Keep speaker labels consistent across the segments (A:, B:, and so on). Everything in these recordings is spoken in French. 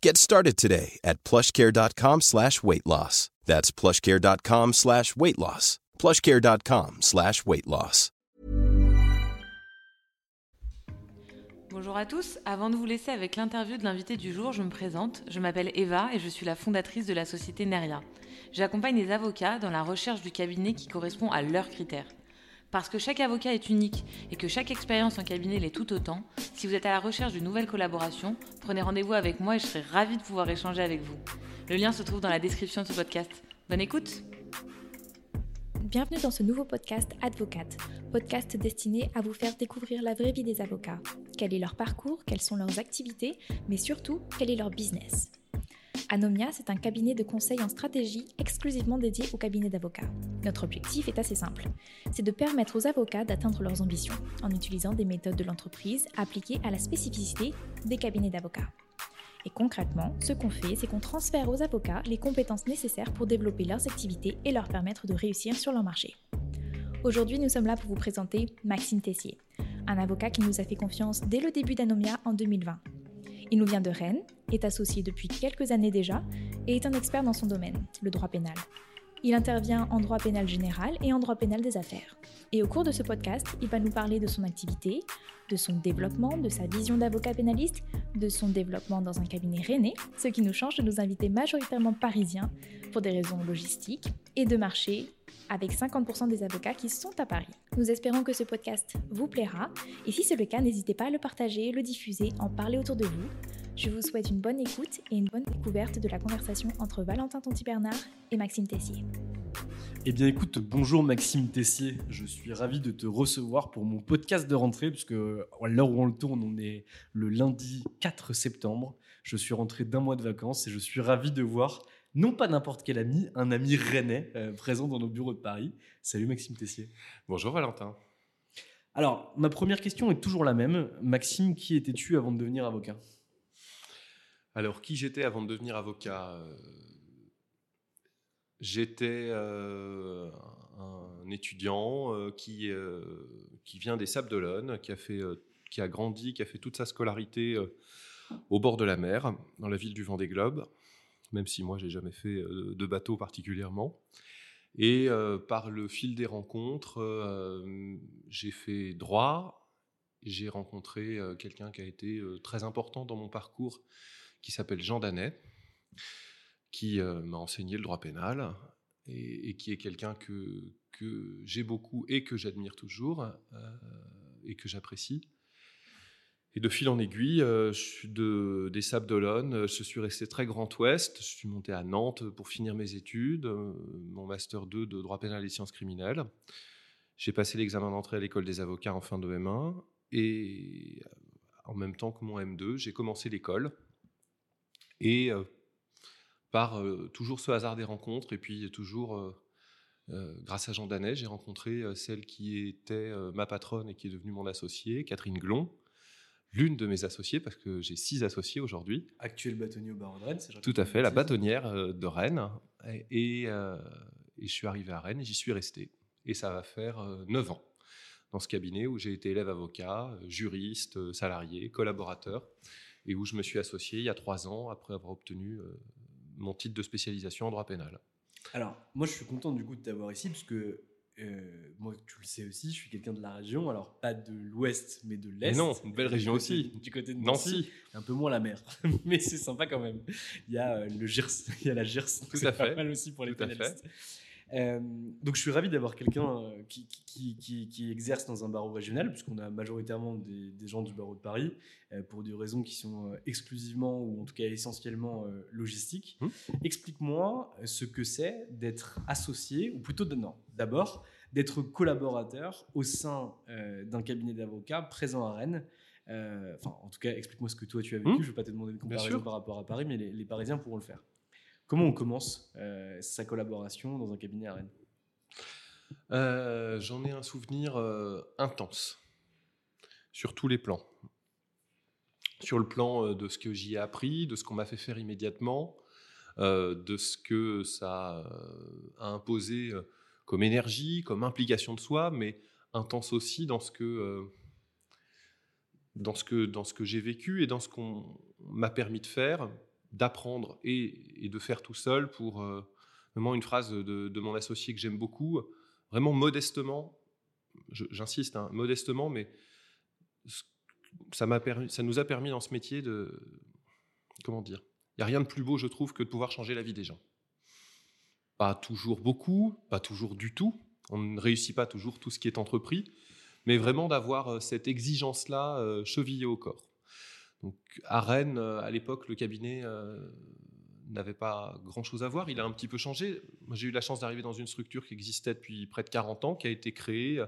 A: Get started today at plushcare.com slash weight loss. That's plushcare.com slash weight loss. plushcare.com slash weight loss.
B: Bonjour à tous, avant de vous laisser avec l'interview de l'invité du jour, je me présente. Je m'appelle Eva et je suis la fondatrice de la société Neria. J'accompagne les avocats dans la recherche du cabinet qui correspond à leurs critères. Parce que chaque avocat est unique et que chaque expérience en cabinet l'est tout autant, si vous êtes à la recherche d'une nouvelle collaboration, prenez rendez-vous avec moi et je serai ravie de pouvoir échanger avec vous. Le lien se trouve dans la description de ce podcast. Bonne écoute
C: Bienvenue dans ce nouveau podcast Advocate, podcast destiné à vous faire découvrir la vraie vie des avocats. Quel est leur parcours, quelles sont leurs activités, mais surtout, quel est leur business? Anomia, c'est un cabinet de conseil en stratégie exclusivement dédié aux cabinets d'avocats. Notre objectif est assez simple, c'est de permettre aux avocats d'atteindre leurs ambitions en utilisant des méthodes de l'entreprise appliquées à la spécificité des cabinets d'avocats. Et concrètement, ce qu'on fait, c'est qu'on transfère aux avocats les compétences nécessaires pour développer leurs activités et leur permettre de réussir sur leur marché. Aujourd'hui, nous sommes là pour vous présenter Maxime Tessier, un avocat qui nous a fait confiance dès le début d'Anomia en 2020. Il nous vient de Rennes, est associé depuis quelques années déjà et est un expert dans son domaine, le droit pénal. Il intervient en droit pénal général et en droit pénal des affaires. Et au cours de ce podcast, il va nous parler de son activité, de son développement, de sa vision d'avocat pénaliste, de son développement dans un cabinet rennais, ce qui nous change de nous inviter majoritairement parisiens pour des raisons logistiques et de marché, avec 50% des avocats qui sont à Paris. Nous espérons que ce podcast vous plaira, et si c'est le cas, n'hésitez pas à le partager, le diffuser, en parler autour de vous. Je vous souhaite une bonne écoute et une bonne découverte de la conversation entre Valentin Tonti-Bernard et Maxime Tessier.
D: Eh bien écoute, bonjour Maxime Tessier, je suis ravi de te recevoir pour mon podcast de rentrée, puisque à l'heure où on le tourne, on est le lundi 4 septembre. Je suis rentré d'un mois de vacances et je suis ravi de voir, non pas n'importe quel ami, un ami rennais euh, présent dans nos bureaux de Paris. Salut Maxime Tessier.
E: Bonjour Valentin.
D: Alors, ma première question est toujours la même. Maxime, qui étais-tu avant de devenir avocat?
E: Alors, qui j'étais avant de devenir avocat Euh, J'étais euh, un étudiant euh, qui, qui vient des Sables d'Olonne, qui, a qui a grandi, qui a fait toute sa scolarité au bord de la mer, dans la ville du Vendée Globe, même si moi, j'ai jamais fait de bateau particulièrement. Et par le fil des rencontres, j'ai fait droit. J'ai rencontré quelqu'un qui a été très important dans mon parcours, qui s'appelle Jean Danet, qui euh, m'a enseigné le droit pénal et, qui est quelqu'un que, que j'ai beaucoup et que j'admire toujours euh, et que j'apprécie. Et de fil en aiguille, euh, je suis de, des Sables d'Olonne, je suis resté très Grand Ouest, je suis monté à Nantes pour finir mes études, mon master 2 de droit pénal et sciences criminelles. J'ai passé l'examen d'entrée à l'école des avocats en fin de M1 et en même temps que mon M2, j'ai commencé l'école. Et par toujours ce hasard des rencontres et puis toujours grâce à Jean Danet, j'ai rencontré celle qui était ma patronne et qui est devenue mon associée, Catherine Glon, l'une de mes associées, parce que j'ai six associés aujourd'hui.
D: Actuel bâtonnier au barreau de Rennes, c'est
E: Tout à fait, la bâtonnière de Rennes. Et, et, euh, et je suis arrivé à Rennes et j'y suis resté. Et ça va faire neuf ans. dans ce cabinet où j'ai été élève avocat, juriste, salarié, collaborateur, et où je me suis associé il y a trois ans après avoir obtenu mon titre de spécialisation en droit pénal.
D: Alors, moi, je suis content du coup de t'avoir ici, parce que euh, moi, tu le sais aussi, je suis quelqu'un de la région, alors pas de l'ouest, mais de l'est.
E: Non, une belle région aussi.
D: Du côté de Nancy. Un peu moins la mer, mais c'est sympa quand même. Il y a euh, le Gers, il y a la Gers.
E: Tout à fait.
D: Pas mal aussi pour les pénalistes. Euh, donc je suis ravi d'avoir quelqu'un euh, qui, qui, qui, exerce dans un barreau régional, puisqu'on a majoritairement des, des, gens du barreau de Paris, euh, pour des raisons qui sont exclusivement, ou en tout cas essentiellement logistiques. Hum. Explique-moi ce que c'est d'être associé, ou plutôt de, non, d'abord, d'être collaborateur au sein d'un cabinet d'avocats présent à Rennes. Enfin, en tout cas, explique-moi ce que toi tu as vécu. Hum. Je ne vais pas te demander une comparaison par rapport à Paris, mais les, les Parisiens pourront le faire. Comment on commence euh, sa collaboration dans un cabinet à Rennes
E: euh, J'en ai un souvenir euh, intense, sur tous les plans. Sur le plan de ce que j'y ai appris, de ce qu'on m'a fait faire immédiatement, de ce que ça a imposé comme énergie, comme implication de soi, mais intense aussi dans ce que dans ce que, dans ce que j'ai vécu et dans ce qu'on m'a permis de faire, d'apprendre et, de faire tout seul pour euh, vraiment une phrase de, mon associé que j'aime beaucoup, vraiment modestement, j'insiste, hein, modestement, mais ça, nous a permis dans ce métier de, comment dire, il n'y a rien de plus beau, je trouve, que de pouvoir changer la vie des gens. Pas toujours beaucoup, pas toujours du tout, on ne réussit pas toujours tout ce qui est entrepris, mais vraiment d'avoir euh, cette exigence-là euh, chevillée au corps. Donc à Rennes, euh, à l'époque, le cabinet euh, n'avait pas grand-chose à voir. Il a un petit peu changé. J'ai eu la chance d'arriver dans une structure qui existait depuis près de 40 ans, qui a été créée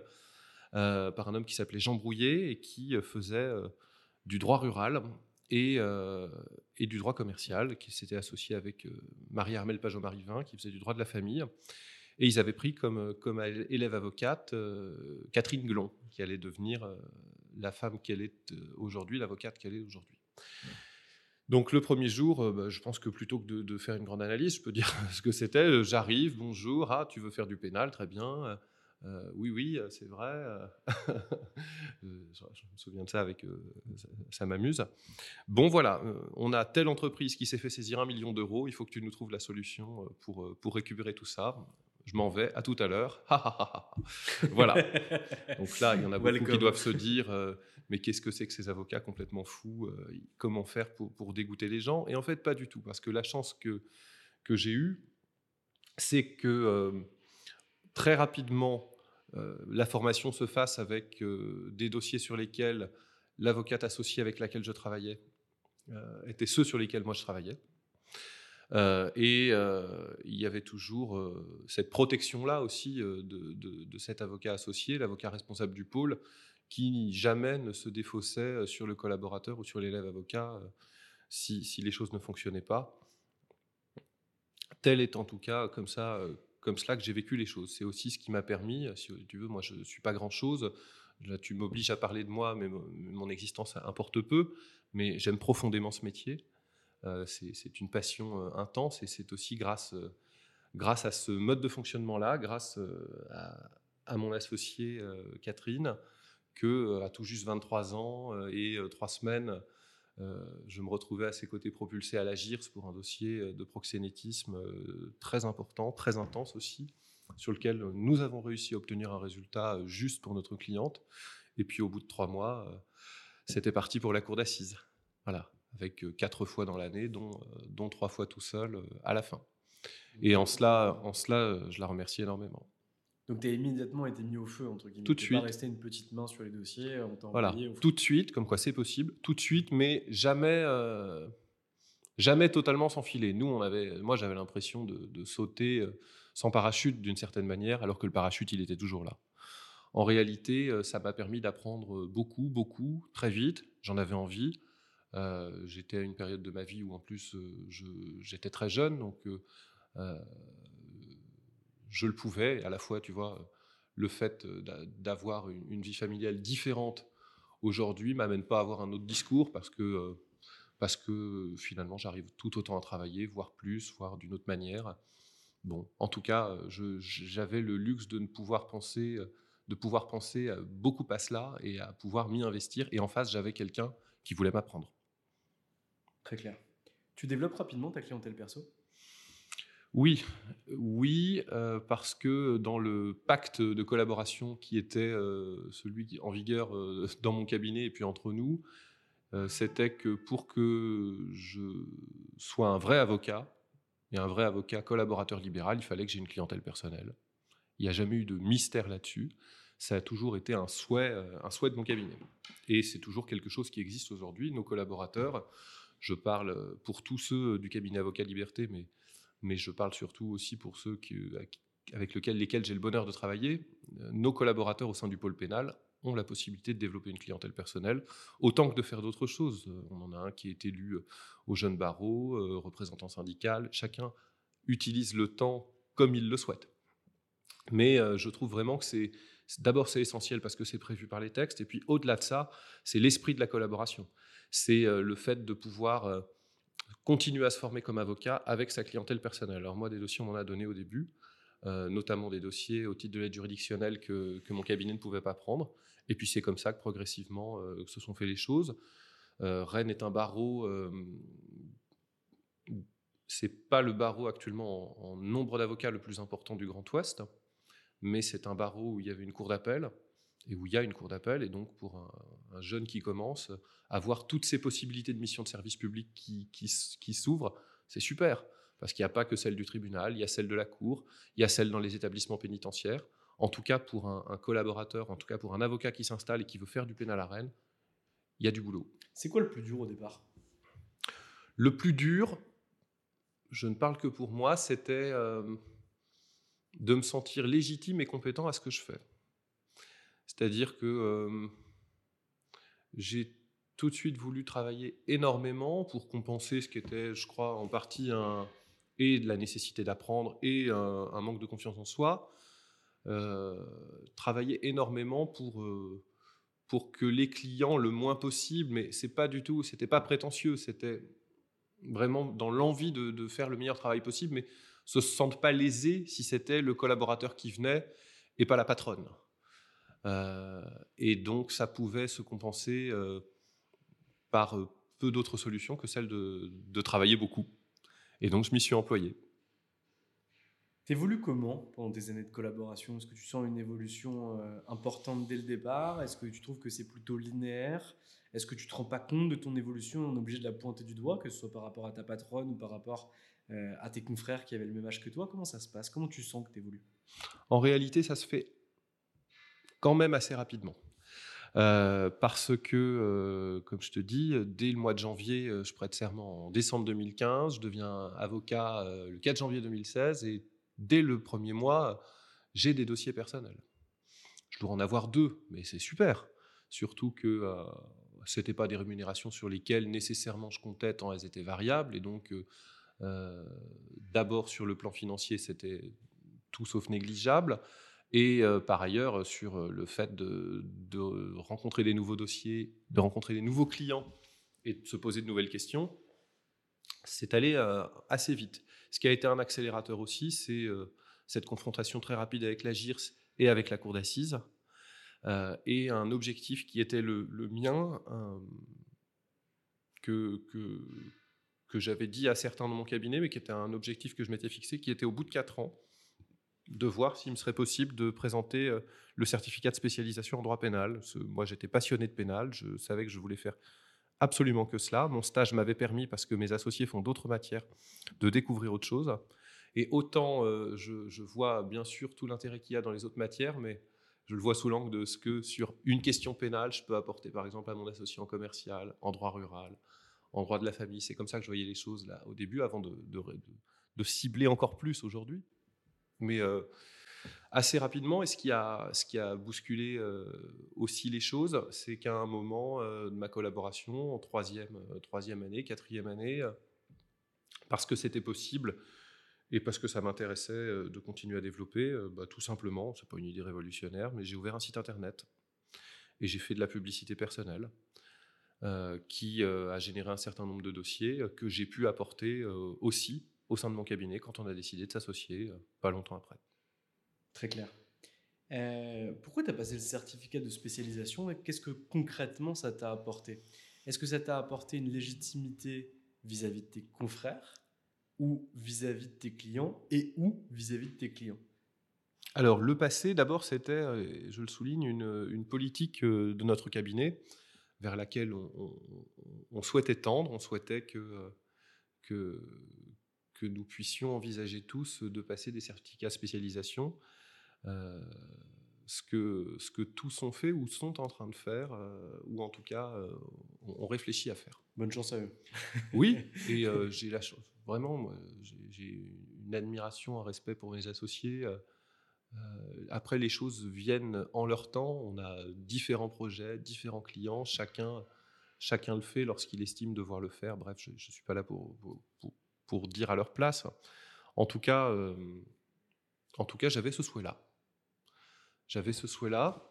E: euh, par un homme qui s'appelait Jean Brouillet et qui faisait du droit rural et, du droit commercial, qui s'était associé avec Marie-Armelle Pajot-Marivin, qui faisait du droit de la famille. Et ils avaient pris comme élève avocate Catherine Glon, qui allait devenir la femme qu'elle est euh, aujourd'hui, l'avocate qu'elle est aujourd'hui. Donc le premier jour, euh, bah, je pense que plutôt que de, faire une grande analyse, je peux dire ce que c'était. Euh, j'arrive, bonjour, ah tu veux faire du pénal, très bien. oui, oui, c'est vrai. je, me souviens de ça avec, ça, m'amuse. Bon voilà, on a telle entreprise qui s'est fait saisir un million d'euros. Il faut que tu nous trouves la solution pour pour récupérer tout ça je m'en vais, à tout à l'heure. voilà. Donc là, il y en a beaucoup qui doivent se dire, euh, mais qu'est-ce que c'est que ces avocats complètement fous euh, Comment faire pour, pour, dégoûter les gens? Et en fait, pas du tout, parce que la chance que, que j'ai eue, c'est que euh, très rapidement, la formation se fasse avec des dossiers sur lesquels l'avocate associée avec laquelle je travaillais étaient ceux sur lesquels moi je travaillais. Euh, et euh, il y avait toujours euh, cette protection-là aussi de, cet avocat associé, l'avocat responsable du pôle, qui jamais ne se défaussait sur le collaborateur ou sur l'élève avocat si, les choses ne fonctionnaient pas. Tel est en tout cas comme ça, comme cela que j'ai vécu les choses. C'est aussi ce qui m'a permis, si tu veux, moi je ne suis pas grand-chose, Là, tu m'obliges à parler de moi, mais mon existence importe peu. Mais j'aime profondément ce métier. Euh, c'est une passion euh, intense et c'est aussi grâce, euh, grâce à ce mode de fonctionnement-là, grâce à, mon associée Catherine, que à tout juste 23 ans et 3 semaines, je me retrouvais à ses côtés propulsé à la GIRS pour un dossier de proxénétisme très important, très intense aussi, sur lequel nous avons réussi à obtenir un résultat juste pour notre cliente. Et puis au bout de trois mois, c'était parti pour la cour d'assises. Voilà avec euh, quatre fois dans l'année, dont, euh, dont trois fois tout seul euh, à la fin. Et en cela, en cela je la remercie énormément.
D: Donc tu as immédiatement été mis au feu, entre guillemets.
E: Tout de suite.
D: pas resté une petite main sur les dossiers, on t'a
E: voilà.
D: au
E: Tout de suite, comme quoi c'est possible, tout de suite, mais jamais, jamais totalement sans filet. Nous, on avait, moi j'avais l'impression de, de, sauter sans parachute d'une certaine manière, alors que le parachute, il était toujours là. En réalité, ça m'a permis d'apprendre beaucoup, beaucoup, très vite. J'en avais envie. Euh, j'étais à une période de ma vie où en plus euh, j'étais très jeune, donc euh, je le pouvais. À la fois, tu vois, le fait d'avoir une, vie familiale différente aujourd'hui m'amène pas à avoir un autre discours parce que parce que finalement j'arrive tout autant à travailler, voire plus, voire d'une autre manière. Bon, en tout cas, j'avais le luxe de ne pouvoir penser de pouvoir penser beaucoup à cela et à pouvoir m'y investir. Et en face, j'avais quelqu'un qui voulait m'apprendre.
D: Clair. Tu développes rapidement ta clientèle perso?
E: Oui, oui, euh, parce que dans le pacte de collaboration qui était euh, celui qui, en vigueur euh, dans mon cabinet et puis entre nous, c'était que pour que je sois un vrai avocat et un vrai avocat collaborateur libéral, il fallait que j'ai une clientèle personnelle. Il n'y a jamais eu de mystère là-dessus. Ça a toujours été un souhait, un souhait de mon cabinet. Et c'est toujours quelque chose qui existe aujourd'hui. Nos collaborateurs, je parle pour tous ceux du cabinet Avocat Liberté, mais je parle surtout aussi pour ceux avec lesquels j'ai le bonheur de travailler. Euh, nos collaborateurs au sein du pôle pénal ont la possibilité de développer une clientèle personnelle, autant que de faire d'autres choses. Euh, on en a un qui est élu euh, au jeune barreau, représentant syndical. Chacun utilise le temps comme il le souhaite. Mais je trouve vraiment que c'est d'abord c'est essentiel parce que c'est prévu par les textes, et puis au-delà de ça, c'est l'esprit de la collaboration. C'est le fait de pouvoir continuer à se former comme avocat avec sa clientèle personnelle. Alors moi, des dossiers, on m'en a donné au début, euh, notamment des dossiers au titre de l'aide juridictionnelle que, mon cabinet ne pouvait pas prendre. Et puis c'est comme ça que progressivement euh, se sont fait les choses. Euh, Rennes est un barreau, c'est pas le barreau actuellement en nombre d'avocats le plus important du Grand Ouest, mais c'est un barreau où il y avait une cour d'appel et où il y a une cour d'appel. Et donc, pour un, jeune qui commence, avoir toutes ces possibilités de mission de service public qui, qui, s'ouvrent, c'est super. Parce qu'il n'y a pas que celle du tribunal, il y a celle de la cour, il y a celle dans les établissements pénitentiaires. En tout cas, pour un, collaborateur, en tout cas pour un avocat qui s'installe et qui veut faire du pénal à Rennes, il y a du boulot.
D: C'est quoi le plus dur au départ?
E: Le plus dur, je ne parle que pour moi, c'était euh, de me sentir légitime et compétent à ce que je fais. C'est-à-dire que j'ai tout de suite voulu travailler énormément pour compenser ce qui était, je crois, en partie un, et de la nécessité d'apprendre et un, manque de confiance en soi. Euh, travailler énormément pour, euh, pour que les clients, le moins possible, mais c'est pas du tout, c'était pas prétentieux, c'était vraiment dans l'envie de, de, faire le meilleur travail possible, mais se sentent pas lésés si c'était le collaborateur qui venait et pas la patronne. Euh, et donc, ça pouvait se compenser euh, par euh, peu d'autres solutions que celle de, travailler beaucoup. Et donc, je m'y suis employé.
D: T'évolues comment pendant tes années de collaboration? Est-ce que tu sens une évolution importante dès le départ? Est-ce que tu trouves que c'est plutôt linéaire? Est-ce que tu te rends pas compte de ton évolution? On est obligé de la pointer du doigt, que ce soit par rapport à ta patronne ou par rapport à tes confrères qui avaient le même âge que toi. Comment ça se passe? Comment tu sens que tu évolues
E: En réalité, ça se fait quand même assez rapidement. Euh, parce que, euh, comme je te dis, dès le mois de janvier, euh, je prête serment en décembre 2015, je deviens avocat le 4 janvier 2016, et dès le premier mois, j'ai des dossiers personnels. Je dois en avoir deux, mais c'est super. Surtout que ce n'étaient pas des rémunérations sur lesquelles nécessairement je comptais tant elles étaient variables, et donc d'abord sur le plan financier, c'était tout sauf négligeable. Et euh, par ailleurs, sur euh, le fait de, rencontrer des nouveaux dossiers, de rencontrer des nouveaux clients et de se poser de nouvelles questions, c'est allé euh, assez vite. Ce qui a été un accélérateur aussi, c'est cette confrontation très rapide avec la GIRS et avec la cour d'assises, et un objectif qui était le, mien, que, que, j'avais dit à certains dans mon cabinet, mais qui était un objectif que je m'étais fixé, qui était au bout de quatre ans, de voir s'il me serait possible de présenter euh, le certificat de spécialisation en droit pénal. Moi, j'étais passionné de pénal, je savais que je voulais faire absolument que cela. Mon stage m'avait permis, parce que mes associés font d'autres matières, de découvrir autre chose. Et autant euh, je, vois bien sûr tout l'intérêt qu'il y a dans les autres matières, mais je le vois sous l'angle de ce que sur une question pénale, je peux apporter par exemple à mon associé en commercial, en droit rural, en droit de la famille. C'est comme ça que je voyais les choses là au début, avant de, de cibler encore plus aujourd'hui mais euh, assez rapidement. Et ce qui a, bousculé euh, aussi les choses, c'est qu'à un moment euh, de ma collaboration, en troisième, troisième année, quatrième année, parce que c'était possible et parce que ça m'intéressait de continuer à développer, bah, tout simplement, c'est pas une idée révolutionnaire, mais j'ai ouvert un site internet et j'ai fait de la publicité personnelle. qui a généré un certain nombre de dossiers que j'ai pu apporter aussi au sein de mon cabinet quand on a décidé de s'associer euh, pas longtemps après.
D: Très clair. Euh, pourquoi tu as passé le certificat de spécialisation et qu'est-ce que concrètement ça t'a apporté? Est-ce que ça t'a apporté une légitimité vis-à-vis de tes confrères ou vis-à-vis de tes clients et ou vis-à-vis de tes clients?
E: Alors, le passé, d'abord, c'était, je le souligne, une, politique euh, de notre cabinet vers laquelle on, souhaitait tendre, on souhaitait que, que, que, nous puissions envisager tous de passer des certificats spécialisation. Euh, ce que, ce que tous ont fait ou sont en train de faire, euh, ou en tout cas, on, réfléchit à faire.
D: Bonne chance à eux.
E: oui, et j'ai la chance, vraiment, j'ai une admiration, un respect pour mes associés. Euh, après, les choses viennent en leur temps. On a différents projets, différents clients. Chacun, chacun le fait lorsqu'il estime devoir le faire. Bref, je ne suis pas là pour, pour, dire à leur place. En tout cas, euh, en tout cas j'avais ce souhait-là. J'avais ce souhait-là.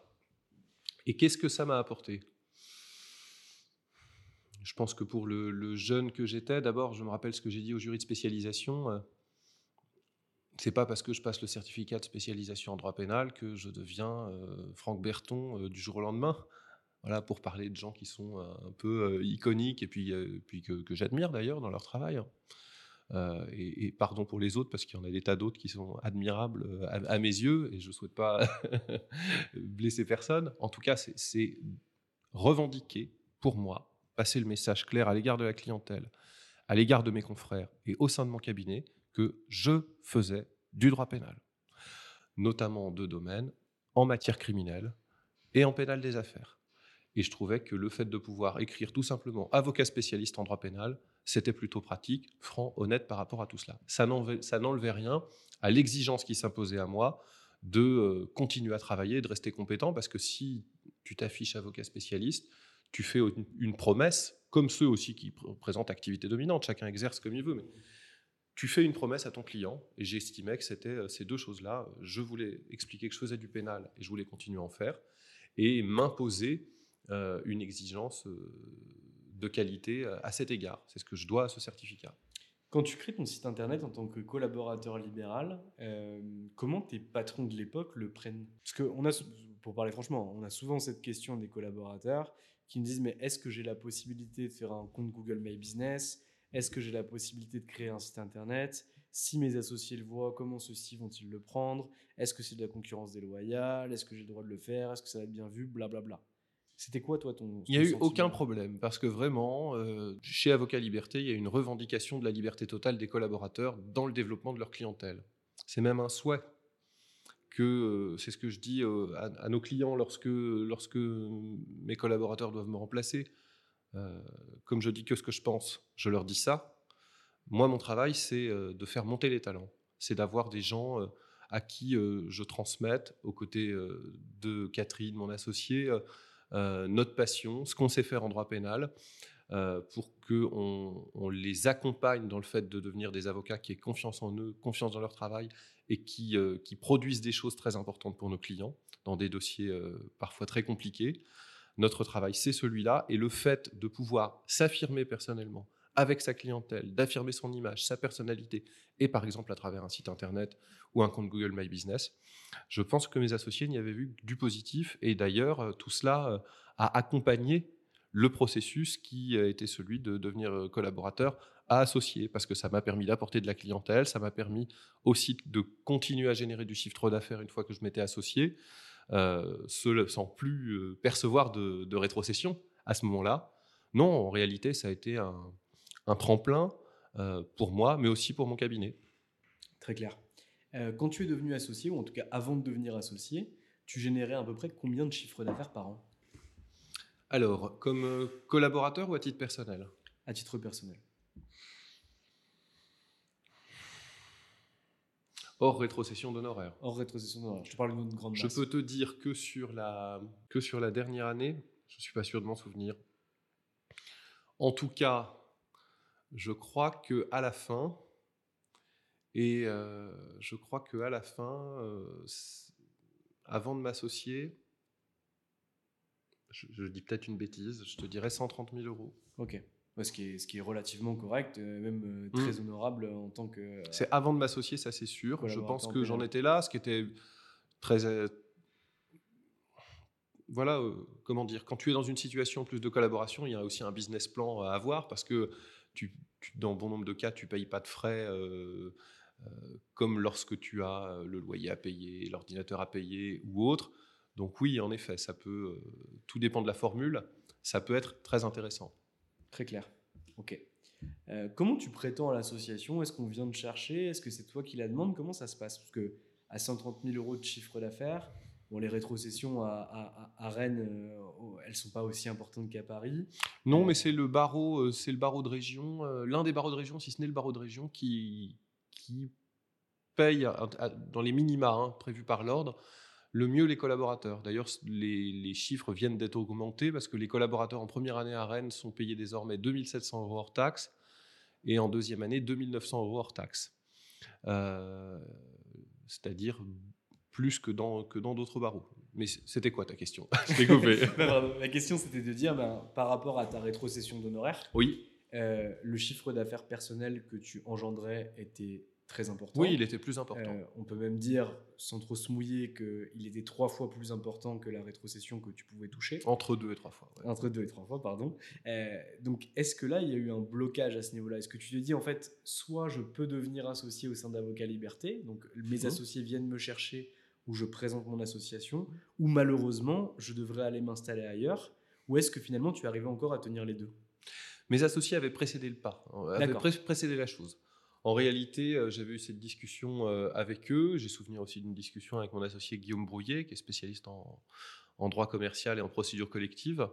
E: Et qu'est-ce que ça m'a apporté? Je pense que pour le, jeune que j'étais, d'abord, je me rappelle ce que j'ai dit au jury de spécialisation. Euh, c'est pas parce que je passe le certificat de spécialisation en droit pénal que je deviens euh, Franck Berton euh, du jour au lendemain. Voilà, pour parler de gens qui sont un peu iconiques et puis que, j'admire d'ailleurs dans leur travail. Et, pardon pour les autres parce qu'il y en a des tas d'autres qui sont admirables à, mes yeux et je ne souhaite pas blesser personne. En tout cas, c'est revendiquer pour moi, passer le message clair à l'égard de la clientèle, à l'égard de mes confrères et au sein de mon cabinet que je faisais du droit pénal, notamment en deux domaines, en matière criminelle et en pénal des affaires. Et je trouvais que le fait de pouvoir écrire tout simplement avocat spécialiste en droit pénal, c'était plutôt pratique, franc, honnête par rapport à tout cela. Ça n'enlevait rien à l'exigence qui s'imposait à moi de euh, continuer à travailler, de rester compétent, parce que si tu t'affiches avocat spécialiste, tu fais une promesse, comme ceux aussi qui présentent activité dominante, chacun exerce comme il veut, mais tu fais une promesse à ton client, et j'estimais que c'était euh, ces deux choses-là. Je voulais expliquer que je faisais du pénal et je voulais continuer à en faire, et m'imposer euh, une exigence euh, de qualité à cet égard. C'est ce que je dois à ce certificat.
D: Quand tu crées ton site internet en tant que collaborateur libéral, comment tes patrons de l'époque le prennent? Parce que on a, pour parler franchement, on a souvent cette question des collaborateurs qui me disent mais est-ce que j'ai la possibilité de faire un compte Google My Business? Est-ce que j'ai la possibilité de créer un site internet? Si mes associés le voient, comment ceux-ci vont-ils le prendre? Est-ce que c'est de la concurrence déloyale? Est-ce que j'ai le droit de le faire? Est-ce que ça va être bien vu? Blablabla. C'était quoi, toi, ton.
E: Il n'y a eu aucun problème, parce que vraiment, euh, chez Avocat Liberté, il y a une revendication de la liberté totale des collaborateurs dans le développement de leur clientèle. C'est même un souhait que, euh, c'est ce que je dis euh, à, nos clients lorsque, lorsque mes collaborateurs doivent me remplacer. Comme je dis que ce que je pense, je leur dis ça. Moi, mon travail, c'est de faire monter les talents. C'est d'avoir des gens à qui je transmette, aux côtés de Catherine, mon associée, notre passion, ce qu'on sait faire en droit pénal, pour qu'on on les accompagne dans le fait de devenir des avocats qui aient confiance en eux, confiance dans leur travail et qui, qui produisent des choses très importantes pour nos clients dans des dossiers parfois très compliqués. Notre travail, c'est celui-là. Et le fait de pouvoir s'affirmer personnellement avec sa clientèle, d'affirmer son image, sa personnalité, et par exemple à travers un site internet ou un compte Google My Business, je pense que mes associés n'y avaient vu du positif. Et d'ailleurs, euh, tout cela euh, a accompagné le processus qui a été celui de devenir euh, collaborateur à associé, parce que ça m'a permis d'apporter de la clientèle, ça m'a permis aussi de continuer à générer du chiffre d'affaires une fois que je m'étais associé. Euh, sans plus euh, percevoir de, rétrocession à ce moment-là. Non, en réalité, ça a été un, tremplin euh, pour moi, mais aussi pour mon cabinet.
D: Très clair. quand tu es devenu associé, ou en tout cas avant de devenir associé, tu générais à peu près combien de chiffres d'affaires par an?
E: Alors, comme collaborateur ou à titre personnel?
D: À titre personnel.
E: Hors rétrocession d'honoraires.
D: Hors rétrocession d'honoraires. Je te parle d'une grande
E: Je peux te dire que sur la, que sur la dernière année, je ne suis pas sûr de m'en souvenir. En tout cas, je crois que à la fin, et euh, je crois que à la fin, euh, avant de m'associer, je, je, dis peut-être une bêtise, je te dirais 130 000 euros.
D: Ok ce, qui est, ce qui est relativement correct, euh, même mmh. très honorable en tant que.
E: c'est avant de m'associer, ça c'est sûr. Je pense que j'en étais là, ce qui était très, voilà, comment dire, quand tu es dans une situation plus de collaboration, il y a aussi un business plan à avoir parce que dans bon nombre de cas, tu payes pas de frais. comme lorsque tu as le loyer à payer, l'ordinateur à payer ou autre. Donc oui, en effet, ça peut, tout dépend de la formule, ça peut être très intéressant.
D: Très clair. Ok. Euh, comment tu prétends à l'association? Est-ce qu'on vient de chercher? Est-ce que c'est toi qui la demande? Comment ça se passe? Parce que à 130 000 euros de chiffre d'affaires, bon, les rétrocessions à, Rennes, euh, elles sont pas aussi importantes qu'à Paris.
E: Non, mais c'est le barreau, euh, c'est le barreau de région, l'un des barreaux de région, si ce n'est le barreau de région, qui, qui paye dans les minima hein, prévus par l'ordre le mieux les collaborateurs. D'ailleurs, les, chiffres viennent d'être augmentés parce que les collaborateurs en première année à Rennes sont payés désormais 2700 euros hors taxe et en deuxième année 2900 euros hors taxe. Euh, c'est-à-dire plus que dans que dans d'autres barreaux. Mais c'était quoi ta question?
D: La question c'était de dire, ben, par rapport à ta rétrocession d'honoraires,
E: oui.
D: Euh, le chiffre d'affaires personnel que tu engendrais était très important.
E: Oui, il était plus important. Euh,
D: on peut même dire, sans trop se mouiller, qu'il était trois fois plus important que la rétrocession que tu pouvais toucher.
E: Entre deux et trois fois.
D: Entre deux et trois fois, pardon. Euh, donc, est-ce que là, il y a eu un blocage à ce niveau-là? Est-ce que tu te dis, en fait, soit je peux devenir associé au sein d'Avocat Liberté, donc mes mhm. associés viennent me chercher ou je présente mon association, ou malheureusement, je devrais aller m'installer ailleurs, ou est-ce que finalement, tu arrives encore à tenir les deux?
E: Mes associés avaient précédé le pas, avaient précédé la chose. En réalité, euh, j'avais eu cette discussion euh, avec eux. J'ai souvenir aussi d'une discussion avec mon associé Guillaume Brouillet, qui est spécialiste en, droit commercial et en procédure collective,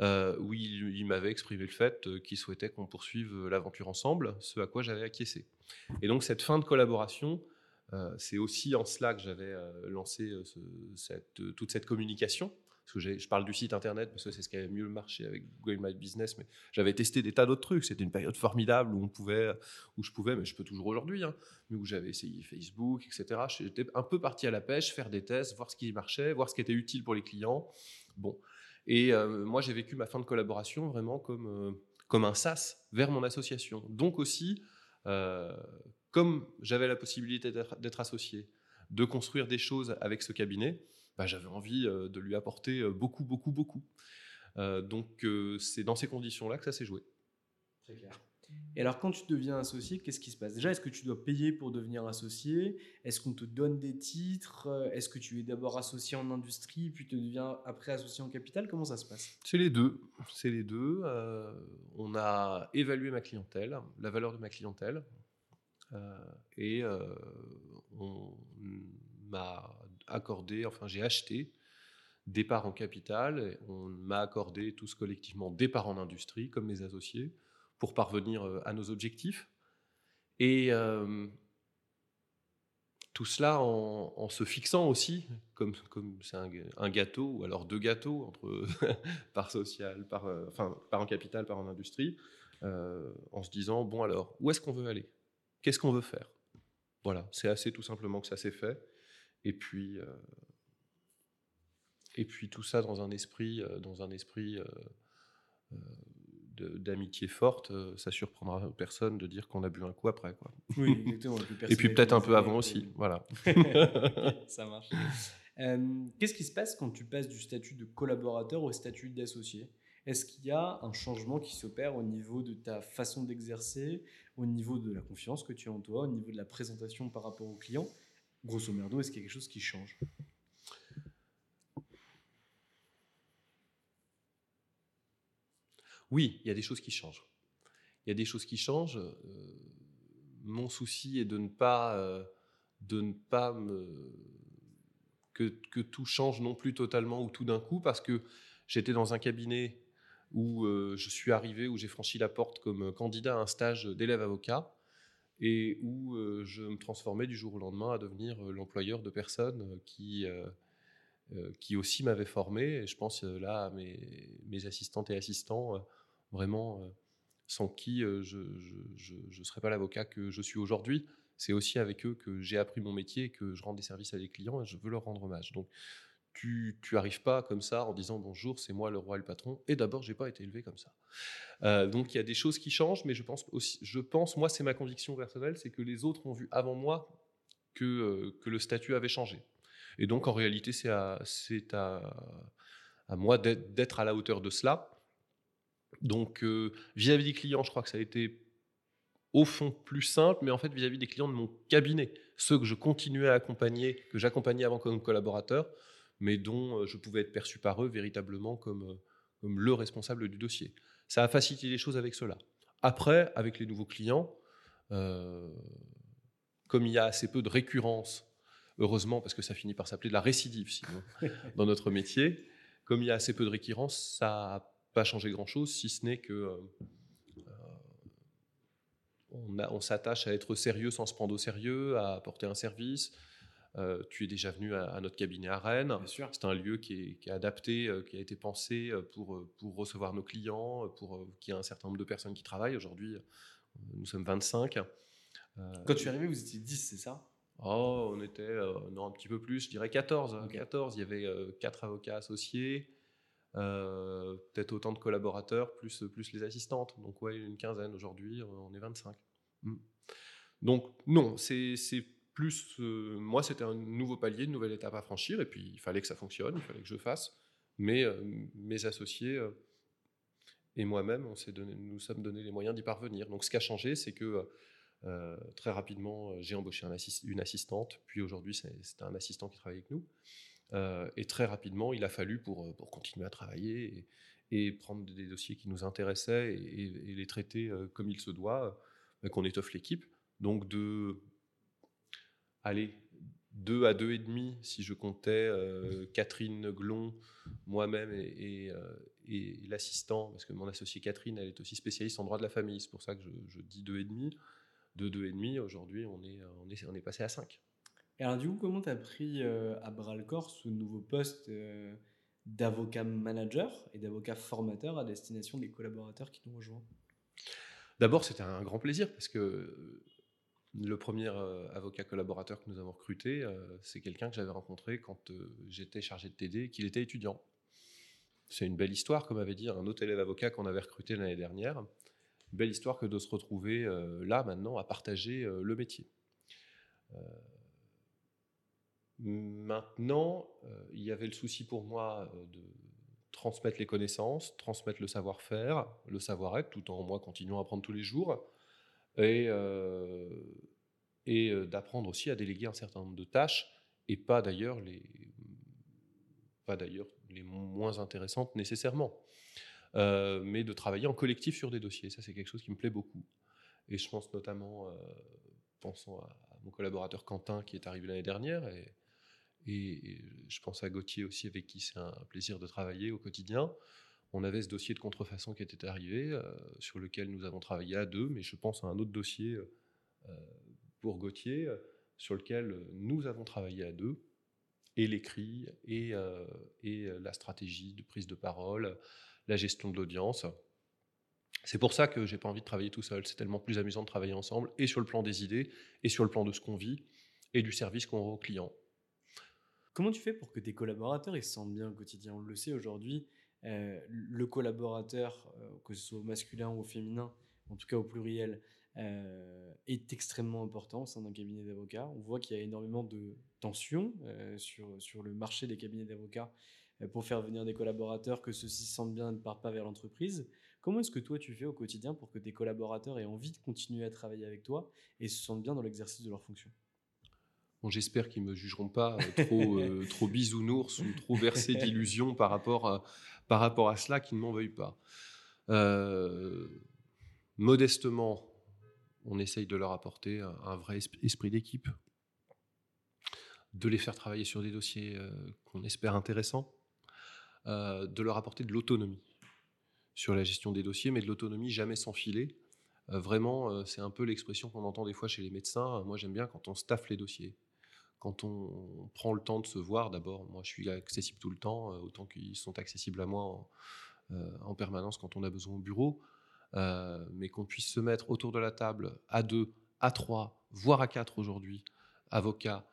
E: euh, où il, m'avait exprimé le fait qu'il souhaitait qu'on poursuive l'aventure ensemble, ce à quoi j'avais acquiescé. Et donc cette fin de collaboration, c'est aussi en cela que j'avais lancé toute cette communication je parle du site internet parce que c'est ce qui avait mieux marché avec Google My Business, mais j'avais testé des tas d'autres trucs. C'était une période formidable où on pouvait, où je pouvais, mais je peux toujours aujourd'hui, hein, mais où j'avais essayé Facebook, etc. J'étais un peu parti à la pêche, faire des tests, voir ce qui marchait, voir ce qui était utile pour les clients. Bon, et euh, moi j'ai vécu ma fin de collaboration vraiment comme euh, comme un sas vers mon association. Donc aussi, euh, comme j'avais la possibilité d'être associé, de construire des choses avec ce cabinet bah, j'avais envie euh, de lui apporter euh, beaucoup, beaucoup, beaucoup. Euh, donc c'est dans ces conditions-là que ça s'est joué.
D: Très clair. Et alors, quand tu deviens associé, qu'est-ce qui se passe? Déjà, est-ce que tu dois payer pour devenir associé? Est-ce qu'on te donne des titres? Est-ce que tu es d'abord associé en industrie, puis tu deviens après associé en capital? Comment ça se passe?
E: C'est les deux. C'est les deux. on a évalué ma clientèle, la valeur de ma clientèle, et on m'a accordé, enfin j'ai acheté des parts en capital, on m'a accordé tous collectivement des parts en industrie, comme mes associés, pour parvenir euh, à nos objectifs. Et euh, tout cela en, se fixant aussi, comme c'est un, gâteau, ou alors deux gâteaux, entre part sociale, par, euh, enfin, part en capital, part en industrie, en se disant, bon alors, où est-ce qu'on veut aller? Qu'est-ce qu'on veut faire? Voilà, c'est assez tout simplement que ça s'est fait. Et puis, euh, et puis tout ça dans un esprit, euh, dans un esprit euh, d'amitié forte, ça surprendra personne de dire qu'on a bu un coup après. Quoi.
D: Oui, exactement.
E: et puis peut-être un peu avant aussi. Voilà.
D: ça marche. Qu'est-ce qui se passe quand tu passes du statut de collaborateur au statut d'associé? Est-ce qu'il y a un changement qui s'opère au niveau de ta façon d'exercer, au niveau de la confiance que tu as en toi, au niveau de la présentation par rapport aux clients? Grosso merdo, est-ce qu'il y a quelque chose qui change?
E: Oui, il y a des choses qui changent. Il y a des choses qui changent. Euh, mon souci est de ne pas, euh, de ne pas que, tout change non plus totalement ou tout d'un coup, parce que j'étais dans un cabinet où euh, je suis arrivé, où j'ai franchi la porte comme candidat à un stage d'élève avocat et où euh, je me transformais du jour au lendemain à devenir euh, l'employeur de personnes qui, qui aussi m'avaient formé. Et je pense là à mes, assistantes et assistants, vraiment sans qui je ne serais pas l'avocat que je suis aujourd'hui. C'est aussi avec eux que j'ai appris mon métier, que je rends des services à des clients et je veux leur rendre hommage. Donc, tu, tu arrives pas comme ça en disant bonjour, c'est moi le roi et le patron. Et d'abord, j'ai pas été élevé comme ça. Euh, donc il y a des choses qui changent, mais je pense aussi, je pense, moi, c'est ma conviction personnelle, c'est que les autres ont vu avant moi que, euh, le statut avait changé. Et donc en réalité, c'est à, moi d'être à la hauteur de cela. Donc, vis-à-vis des clients, je crois que ça a été au fond plus simple, mais en fait vis-à-vis des clients de mon cabinet, ceux que je continuais à accompagner, que j'accompagnais avant comme collaborateur, mais dont je pouvais être perçu par eux véritablement comme, comme le responsable du dossier. Ça a facilité les choses avec cela. Après, avec les nouveaux clients, comme il y a assez peu de récurrence, heureusement, parce que ça finit par s'appeler de la récidive sinon, dans notre métier, comme il y a assez peu de récurrence, ça n'a pas changé grand-chose, si ce n'est que on, s'attache à être sérieux sans se prendre au sérieux, à apporter un service. Euh, tu es déjà venu à, notre cabinet à Rennes. C'est un lieu qui est, adapté, euh, qui a été pensé euh, pour, pour recevoir nos clients, pour qu'il y ait un certain nombre de personnes qui travaillent. Aujourd'hui, nous sommes 25.
D: Quand tu es arrivé, vous étiez 10, c'est ça?
E: Oh, on était non, un petit peu plus, je dirais 14. 14. Il y avait 4 avocats associés, peut-être autant de collaborateurs, plus, plus les assistantes. Donc, ouais, une quinzaine aujourd'hui, on est 25. Mm. Donc, non, c'est plus. moi, c'était un nouveau palier, une nouvelle étape à franchir, et puis il fallait que ça fonctionne, il fallait que je fasse. Mais mes associés et moi-même, nous sommes donné les moyens d'y parvenir. Donc, ce qui a changé, c'est que très rapidement, j'ai embauché un une assistante, puis aujourd'hui, c'est un assistant qui travaille avec nous. Euh, et très rapidement, il a fallu, pour, euh, continuer à travailler et, prendre des dossiers qui nous intéressaient et, les traiter euh, comme il se doit, qu'on étoffe l'équipe. Donc de, allez, deux à deux et demi, si je comptais Catherine Glon, moi-même et, l'assistant, parce que mon associée Catherine, elle est aussi spécialiste en droit de la famille, c'est pour ça que je, je dis deux et demi. De deux et demi, aujourd'hui, on est, on, est, on est passé à cinq.
D: Et alors, du coup, comment tu as pris euh, à bras le corps ce nouveau poste euh, d'avocat manager et d'avocat formateur à destination des collaborateurs qui nous rejoignent
E: D'abord, c'était un grand plaisir parce que euh, le premier avocat collaborateur que nous avons recruté, c'est quelqu'un que j'avais rencontré quand j'étais chargé de TD qu'il était étudiant. C'est une belle histoire, comme avait dit un autre élève avocat qu'on avait recruté l'année dernière. belle histoire que de se retrouver là, maintenant, à partager le métier. Maintenant, euh, il y avait le souci pour moi euh, de transmettre les connaissances, transmettre le savoir-faire, le savoir-être, tout en moi continuant à apprendre tous les jours, et, euh, et d'apprendre aussi à déléguer un certain nombre de tâches, et pas d'ailleurs les, pas d'ailleurs les moins intéressantes nécessairement, mais de travailler en collectif sur des dossiers. Ça, c'est quelque chose qui me plaît beaucoup. Et je pense notamment, pensons à, mon collaborateur Quentin qui est arrivé l'année dernière, et, je pense à Gauthier aussi, avec qui c'est un plaisir de travailler au quotidien. On avait ce dossier de contrefaçon qui était arrivé, euh, sur lequel nous avons travaillé à deux, mais je pense à un autre dossier euh, pour Gauthier, sur lequel nous avons travaillé à deux, et l'écrit, et, euh, et la stratégie de prise de parole, la gestion de l'audience. C'est pour ça que j'ai pas envie de travailler tout seul. C'est tellement plus amusant de travailler ensemble, et sur le plan des idées, et sur le plan de ce qu'on vit, et du service qu'on rend aux clients.
D: Comment tu fais pour que tes collaborateurs ils se sentent bien au quotidien? On le sait aujourd'hui, euh, le collaborateur, euh, que ce soit masculin ou féminin, en tout cas au pluriel, euh, est extrêmement important au sein d'un cabinet d'avocats. On voit qu'il y a énormément de tensions sur, sur le marché des cabinets d'avocats pour faire venir des collaborateurs, que ceux-ci se sentent bien et ne partent pas vers l'entreprise. Comment est-ce que toi tu fais au quotidien pour que tes collaborateurs aient envie de continuer à travailler avec toi et se sentent bien dans l'exercice de leurs fonctions?
E: J'espère qu'ils ne me jugeront pas euh, trop, euh, trop bisounours ou trop versé d'illusions par, rapport à, par rapport à cela, qu'ils ne m'en veuillent pas. Euh, modestement, on essaye de leur apporter un, vrai esprit d'équipe, de les faire travailler sur des dossiers qu'on espère intéressants, de leur apporter de l'autonomie sur la gestion des dossiers, mais de l'autonomie jamais sans filet. vraiment, c'est un peu l'expression qu'on entend des fois chez les médecins. Moi, j'aime bien quand on staffe les dossiers quand on prend le temps de se voir, d'abord, moi je suis accessible tout le temps, euh, autant qu'ils sont accessibles à moi en, euh, permanence quand on a besoin au bureau, euh, mais qu'on puisse se mettre autour de la table à deux, à trois, voire à quatre aujourd'hui, avocats,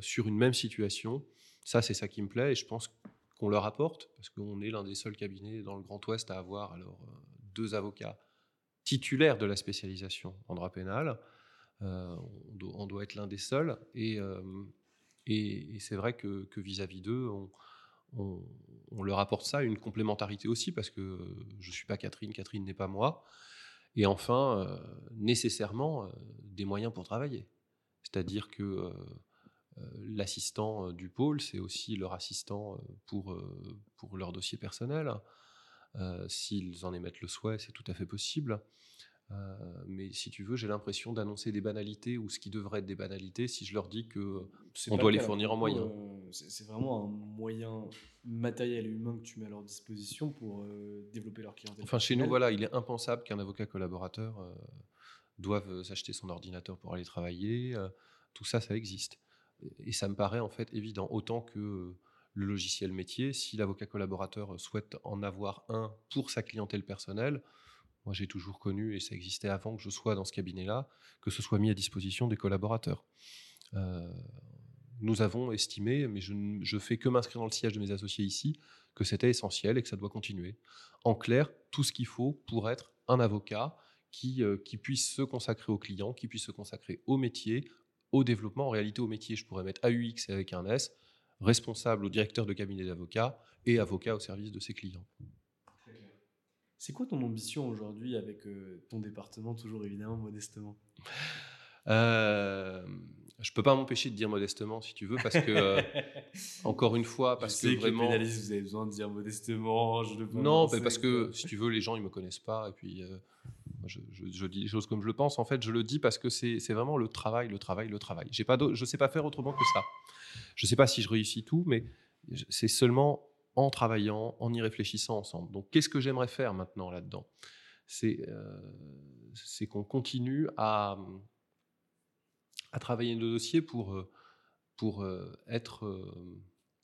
E: sur une même situation, ça c'est ça qui me plaît et je pense qu'on leur apporte, parce qu'on est l'un des seuls cabinets dans le Grand Ouest à avoir alors deux avocats titulaires de la spécialisation en droit pénal. Euh, on, doit, être l'un des seuls. Et, euh, c'est vrai que vis-à-vis d'eux, on, on leur apporte ça, une complémentarité aussi, parce que je ne suis pas Catherine, Catherine n'est pas moi. Et enfin, nécessairement, des moyens pour travailler. C'est-à-dire que l'assistant du pôle, c'est aussi leur assistant pour leur dossier personnel. S'ils en émettent le souhait, c'est tout à fait possible. Euh, mais si tu veux, j'ai l'impression d'annoncer des banalités ou ce qui devrait être des banalités si je leur dis que on doit les fournir en moyens.
D: Euh, c'est vraiment un moyen matériel et humain que tu mets à leur disposition pour euh, développer leur clientèle.
E: Enfin, chez nous, voilà, il est impensable qu'un avocat collaborateur doive s'acheter son ordinateur pour aller travailler. tout ça, ça existe. Et ça me paraît en fait évident, autant que le logiciel métier. Si l'avocat collaborateur souhaite en avoir un pour sa clientèle personnelle, moi, j'ai toujours connu, et ça existait avant que je sois dans ce cabinet-là, que ce soit mis à disposition des collaborateurs. Euh, nous avons estimé, mais je ne fais que m'inscrire dans le siège de mes associés ici, que c'était essentiel et que ça doit continuer. En clair, tout ce qu'il faut pour être un avocat qui, euh, qui puisse se consacrer aux clients, qui puisse se consacrer au métier, au développement. En réalité, au métier, je pourrais mettre AUX avec un S, responsable au directeur de cabinet d'avocat et avocat au service de ses clients.
D: C'est quoi ton ambition aujourd'hui avec euh, ton département, toujours évidemment modestement?
E: Euh, je peux pas m'empêcher de dire modestement, si tu veux, parce que euh, encore une fois, parce
D: je sais
E: que vraiment,
D: les vous avez besoin de dire modestement. Je
E: non, mais parce que si tu veux, les gens ils me connaissent pas, et puis euh, je, dis les choses comme je le pense. En fait, je le dis parce que c'est vraiment le travail, le travail, le travail. J'ai pas, je sais pas faire autrement que ça. Je sais pas si je réussis tout, mais c'est seulement en travaillant, en y réfléchissant ensemble. Donc, qu'est-ce que j'aimerais faire maintenant là-dedans? Euh, C'est qu'on continue à, travailler nos dossiers pour, euh, pour euh, être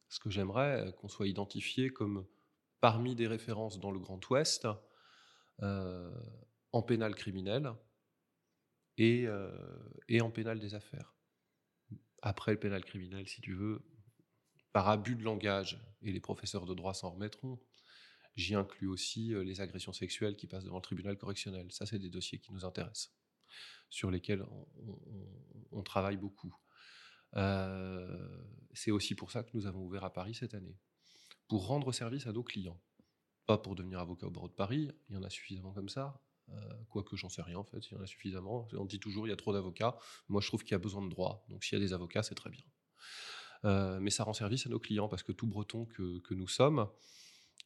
E: ce que j'aimerais, qu'on soit identifié comme parmi des références dans le Grand Ouest en pénal criminel et, et en pénal des affaires. Après le pénal criminel, si tu veux, par abus de langage, et les professeurs de droit s'en remettront, j'y inclus aussi euh, les agressions sexuelles qui passent devant le tribunal correctionnel. Ça, c'est des dossiers qui nous intéressent, sur lesquels on, travaille beaucoup. Euh, c'est aussi pour ça que nous avons ouvert à Paris cette année, pour rendre service à nos clients. Pas pour devenir avocat au barreau de Paris, il y en a suffisamment comme ça, euh, quoique j'en sais rien en fait, il y en a suffisamment. On dit toujours il y a trop d'avocats. Moi je trouve qu'il y a besoin de droit. Donc s'il y a des avocats, c'est très bien. Euh, mais ça rend service à nos clients parce que tout breton que, nous sommes,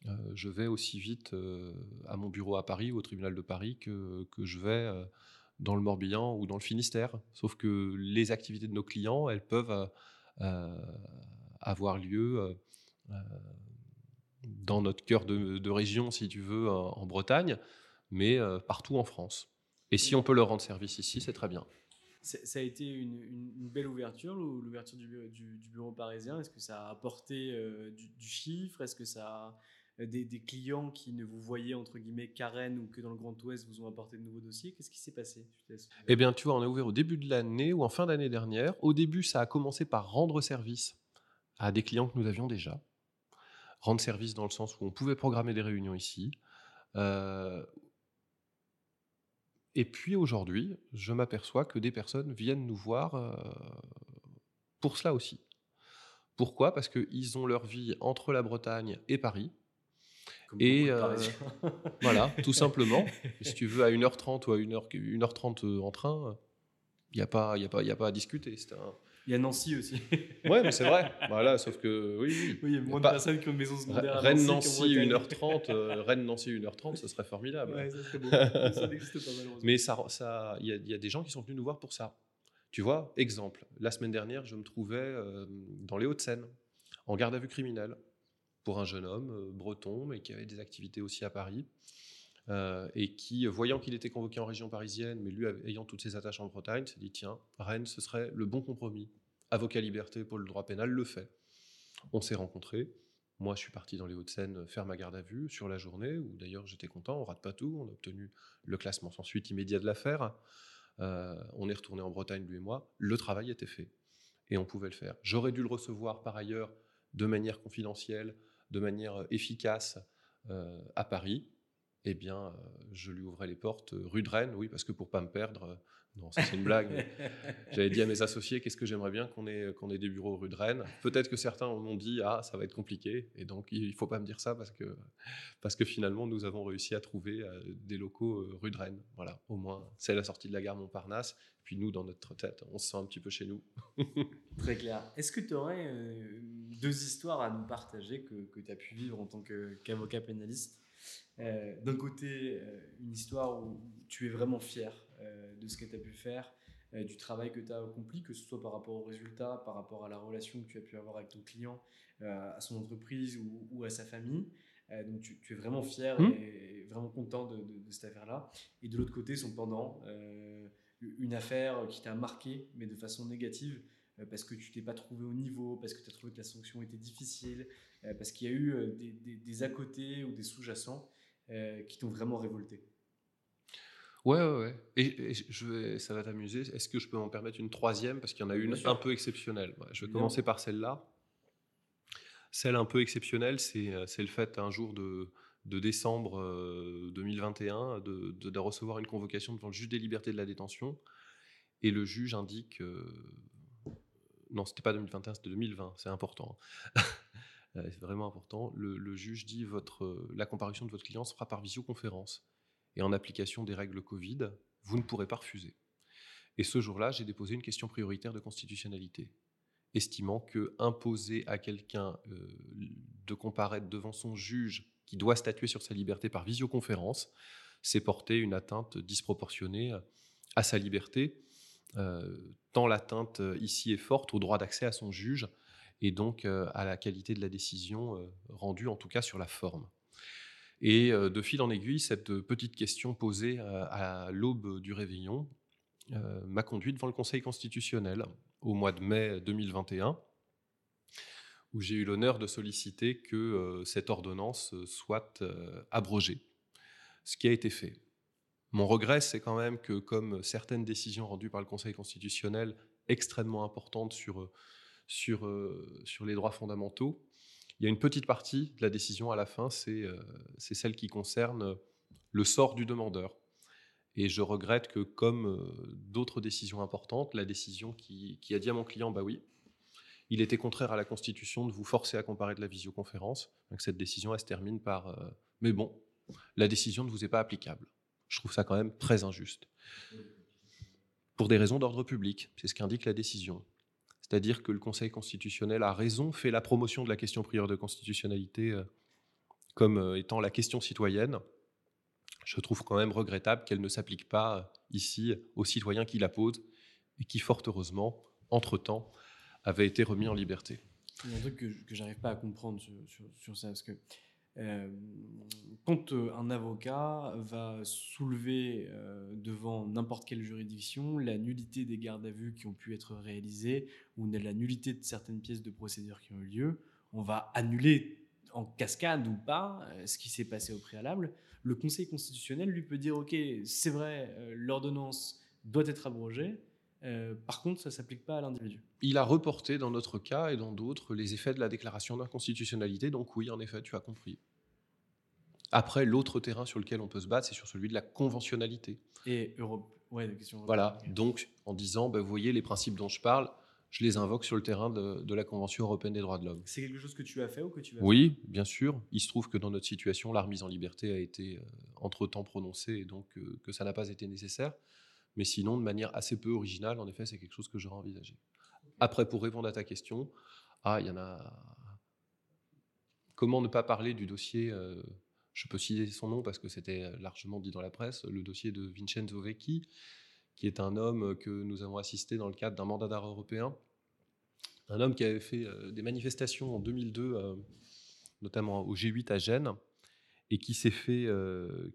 E: euh, je vais aussi vite euh, à mon bureau à Paris ou au tribunal de Paris que, que je vais dans le Morbihan ou dans le Finistère. Sauf que les activités de nos clients, elles peuvent avoir lieu dans notre cœur de, région, si tu veux, en Bretagne, mais partout en France. Et si on peut leur rendre service ici, c'est très bien.
D: Ça a été une, belle ouverture, l'ouverture du, bureau parisien. Est-ce que ça a apporté euh, du, chiffre? Est-ce que ça a, des, clients qui ne vous voyaient entre guillemets qu'à Rennes ou que dans le Grand Ouest vous ont apporté de nouveaux dossiers? Qu'est-ce qui s'est passé?
E: Eh bien, tu vois, on a ouvert au début de l'année ou en fin d'année dernière. Au début, ça a commencé par rendre service à des clients que nous avions déjà. Rendre service dans le sens où on pouvait programmer des réunions ici. Euh, et puis aujourd'hui, je m'aperçois que des personnes viennent nous voir euh, pour cela aussi. Pourquoi? Parce qu'ils ont leur vie entre la Bretagne et Paris. et euh, voilà, tout simplement. si tu veux, à 1h30 ou à 1h, 1h30 euh, en train, il n'y a, pas, a, a pas à discuter. C'est un,
D: il y a Nancy aussi.
E: ouais, mais c'est vrai. Voilà, sauf que oui,
D: oui. il y a moins de personnes qui ont une maison secondaire.
E: Rennes-Nancy, 1h30, euh, Rennes-Nancy, 1h30, ce serait formidable.
D: Ouais, ça serait beau. ça n'existe pas malheureusement.
E: Mais ça, ça, il y, a des gens qui sont venus nous voir pour ça. Tu vois, exemple, la semaine dernière, je me trouvais euh, dans les Hauts-de-Seine, en garde à vue criminelle, pour un jeune homme euh, breton, mais qui avait des activités aussi à Paris. Euh, et qui, voyant qu'il était convoqué en région parisienne, mais lui ayant toutes ses attaches en Bretagne, s'est dit tiens, Rennes, ce serait le bon compromis. Avocat liberté pour le droit pénal le fait. On s'est rencontrés. Moi, je suis parti dans les Hauts-de-Seine faire ma garde à vue sur la journée, où d'ailleurs j'étais content, on rate pas tout, on a obtenu le classement sans suite immédiat de l'affaire. Euh, on est retourné en Bretagne, lui et moi. Le travail était fait. Et on pouvait le faire. J'aurais dû le recevoir par ailleurs de manière confidentielle, de manière efficace euh, à Paris eh bien, je lui ouvrais les portes rue de Rennes, oui, parce que pour pas me perdre, non, c'est une blague. J'avais dit à mes associés, qu'est-ce que j'aimerais bien qu'on ait, qu'on ait des bureaux rue de Rennes. Peut-être que certains m'ont dit, ah, ça va être compliqué. Et donc, il ne faut pas me dire ça parce que, parce que finalement, nous avons réussi à trouver euh, des locaux euh, rue de Rennes. Voilà, au moins, c'est la sortie de la gare Montparnasse. Puis nous, dans notre tête, on se sent un petit peu chez nous.
D: Très clair. Est-ce que tu aurais euh, deux histoires à nous partager que, que tu as pu vivre en tant qu'avocat pénaliste? D'un côté, une histoire où tu es vraiment fier euh, de ce que tu as pu faire, euh, du travail que tu as accompli, que ce soit par rapport aux résultats, par rapport à la relation que tu as pu avoir avec ton client, euh, à son entreprise ou, à sa famille. donc tu, es vraiment fier mmh. et, vraiment content de, cette affaire-là. Et de l'autre côté, son pendant, une affaire qui t'a marqué, mais de façon négative, parce que tu t'es pas trouvé au niveau, parce que tu as trouvé que la sanction était difficile, parce qu'il y a eu des, des, à côté ou des sous-jacents qui t'ont vraiment révolté.
E: Ouais, ouais, ouais. Et, je vais, ça va t'amuser. Est-ce que je peux m'en permettre une troisième? Parce qu'il y en a une un peu exceptionnelle. je vais commencer par celle-là. Celle un peu exceptionnelle, c'est, euh, le fait un jour de, de décembre 2021 euh, de, de, recevoir une convocation devant le juge des libertés de la détention. Et le juge indique. Euh, non, c'était pas 2021, c'était 2020. C'est important. Hein. c'est vraiment important. Le, le, juge dit votre, la comparution de votre client se fera par visioconférence et en application des règles Covid, vous ne pourrez pas refuser. Et ce jour-là, j'ai déposé une question prioritaire de constitutionnalité, estimant que imposer à quelqu'un euh, de comparaître devant son juge qui doit statuer sur sa liberté par visioconférence, c'est porter une atteinte disproportionnée à sa liberté, euh, tant l'atteinte euh, ici est forte au droit d'accès à son juge et donc à la qualité de la décision rendue, en tout cas sur la forme. Et euh, de fil en aiguille, cette petite question posée euh, à l'aube du réveillon euh, m'a conduit devant le Conseil constitutionnel au mois de mai 2021, où j'ai eu l'honneur de solliciter que cette ordonnance soit abrogée, ce qui a été fait. Mon regret, c'est quand même que, comme certaines décisions rendues par le Conseil constitutionnel extrêmement importantes sur, sur, sur les droits fondamentaux, il y a une petite partie de la décision à la fin, c'est euh, celle qui concerne le sort du demandeur. Et je regrette que, comme euh, d'autres décisions importantes, la décision qui, a dit à mon client, bah oui, il était contraire à la Constitution de vous forcer à comparer de la visioconférence. Donc cette décision, elle se termine par, euh, mais bon, la décision ne vous est pas applicable. Je trouve ça quand même très injuste. Pour des raisons d'ordre public, c'est ce qu'indique la décision. C'est-à-dire que le Conseil constitutionnel a raison, fait la promotion de la question prière de constitutionnalité euh, comme euh, étant la question citoyenne. Je trouve quand même regrettable qu'elle ne s'applique pas euh, ici aux citoyens qui la posent et qui, fort heureusement, entre-temps, avaient été remis en liberté.
D: Il y a un truc que, que j'arrive pas à comprendre sur, sur ça, parce que quand euh, un avocat va soulever euh, devant n'importe quelle juridiction la nullité des gardes à vue qui ont pu être réalisées ou la nullité de certaines pièces de procédure qui ont eu lieu, on va annuler en cascade ou pas ce qui s'est passé au préalable. Le Conseil constitutionnel lui peut dire ok, c'est vrai, l'ordonnance doit être abrogée, euh, par contre, ça ne s'applique pas à l'individu.
E: Il a reporté dans notre cas et dans d'autres les effets de la déclaration d'inconstitutionnalité. Donc oui, en effet, tu as compris. Après, l'autre terrain sur lequel on peut se battre, c'est sur celui de la conventionnalité.
D: Et Europe, ouais,
E: question Voilà. Donc, en disant, ben, vous voyez, les principes dont je parle, je les invoque sur le terrain de, la Convention européenne des droits de l'homme.
D: C'est quelque chose que tu as fait ou que tu vas
E: Oui, bien sûr. Il se trouve que dans notre situation, la remise en liberté a été euh, entre-temps prononcée et donc euh, que ça n'a pas été nécessaire. Mais sinon, de manière assez peu originale, en effet, c'est quelque chose que j'aurais envisagé. Après, pour répondre à ta question, ah, il y en a. Comment ne pas parler du dossier euh, Je peux citer son nom parce que c'était largement dit dans la presse, le dossier de Vincenzo Vecchi, qui est un homme que nous avons assisté dans le cadre d'un mandat d'arrêt européen. Un homme qui avait fait euh, des manifestations en 2002, euh, notamment au G8 à Gênes, et qui s'est fait,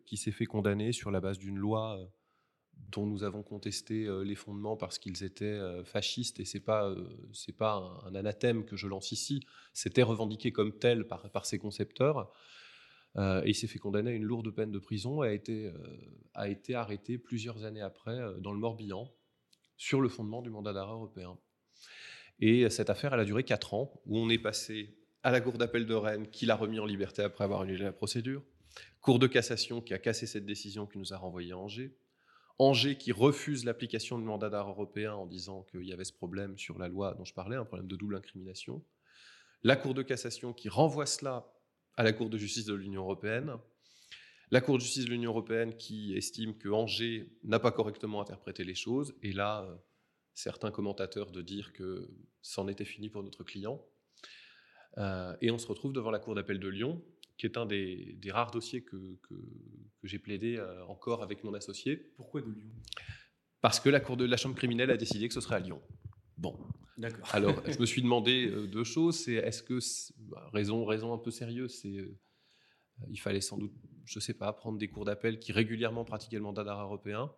E: qui s'est fait condamner sur la base d'une loi dont nous avons contesté euh, les fondements parce qu'ils étaient euh, fascistes, et c'est pas euh, c'est pas un, anathème que je lance ici, c'était revendiqué comme tel par, par ses concepteurs, et il s'est fait condamner à une lourde peine de prison et a été, a été arrêté plusieurs années après dans le Morbihan sur le fondement du mandat d'arrêt européen. Et cette affaire, elle a duré quatre ans, où on est passé à la cour d'appel de Rennes, qui l'a remis en liberté après avoir annulé la procédure, Cour de cassation qui a cassé cette décision qui nous a renvoyé à Angers. Angers qui refuse l'application du mandat d'arrêt européen en disant qu'il y avait ce problème sur la loi dont je parlais, un problème de double incrimination. La Cour de cassation qui renvoie cela à la Cour de justice de l'Union européenne. La Cour de justice de l'Union européenne qui estime que Angers n'a pas correctement interprété les choses. Et là, euh, certains commentateurs de dire que c'en était fini pour notre client. Euh, et on se retrouve devant la Cour d'appel de Lyon, qui est un des, rares dossiers que, que, j'ai plaidé euh, encore avec mon associé.
D: Pourquoi de Lyon?
E: Parce que la Cour de la Chambre criminelle a décidé que ce serait à Lyon. Bon.
D: D'accord.
E: Alors, je me suis demandé euh, deux choses. C'est est-ce que bah, raison, raison un peu sérieuse, c'est il fallait sans doute, je sais pas, prendre des cours d'appel qui régulièrement pratiquaient le mandat d'arrêt européen.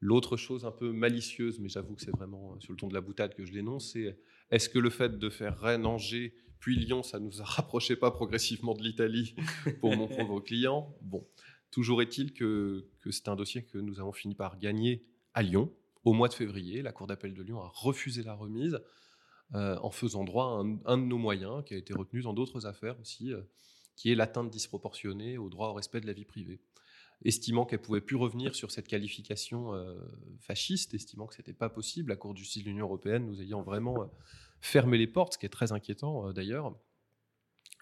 E: L'autre chose un peu malicieuse, mais j'avoue que c'est vraiment sur le ton de la boutade que je l'énonce, c'est est-ce que le fait de faire Rennes, Angers, puis Lyon, ça nous a rapproché pas progressivement de l'Italie pour mon pauvre client. Bon, toujours est-il que, c'est un dossier que nous avons fini par gagner à Lyon au mois de février. La Cour d'appel de Lyon a refusé la remise euh, en faisant droit à un, de nos moyens qui a été retenu dans d'autres affaires aussi, euh, qui est l'atteinte disproportionnée au droit au respect de la vie privée. Estimant qu'elle pouvait plus revenir sur cette qualification euh, fasciste, estimant que ce n'était pas possible, la Cour de justice de l'Union européenne nous ayant vraiment fermer les portes, ce qui est très inquiétant euh, d'ailleurs.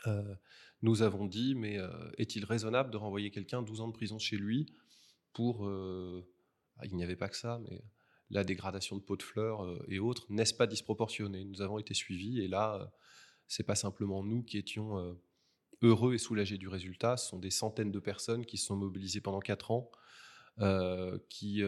E: Euh, nous avons dit, mais euh, est-il raisonnable de renvoyer quelqu'un 12 ans de prison chez lui pour... Ah, il n'y avait pas que ça, mais la dégradation de pots de fleurs et autres, n'est-ce pas disproportionné? Nous avons été suivis et là, c'est pas simplement nous qui étions heureux et soulagés du résultat, ce sont des centaines de personnes qui se sont mobilisées pendant 4 ans, qui,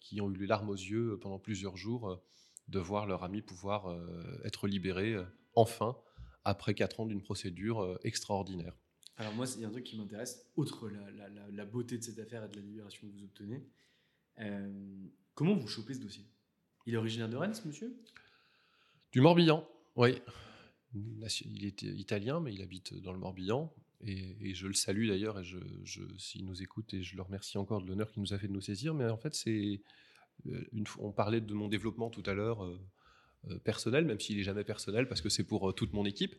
E: qui ont eu les larmes aux yeux pendant plusieurs jours de voir leur ami pouvoir euh, être libéré euh, enfin après quatre ans d'une procédure euh, extraordinaire.
D: Alors moi, il y a un truc qui m'intéresse, outre la, beauté de cette affaire et de la libération que vous obtenez. comment vous chopez ce dossier? Il est originaire de Rennes, ce monsieur?
E: Du Morbihan, oui. Il est italien, mais il habite dans le Morbihan. Et, je le salue d'ailleurs, et je, s'il nous écoute, et je le remercie encore de l'honneur qu'il nous a fait de nous saisir. Mais en fait, c'est euh, on parlait de mon développement tout à l'heure euh, euh, personnel, même s'il n'est jamais personnel parce que c'est pour toute mon équipe.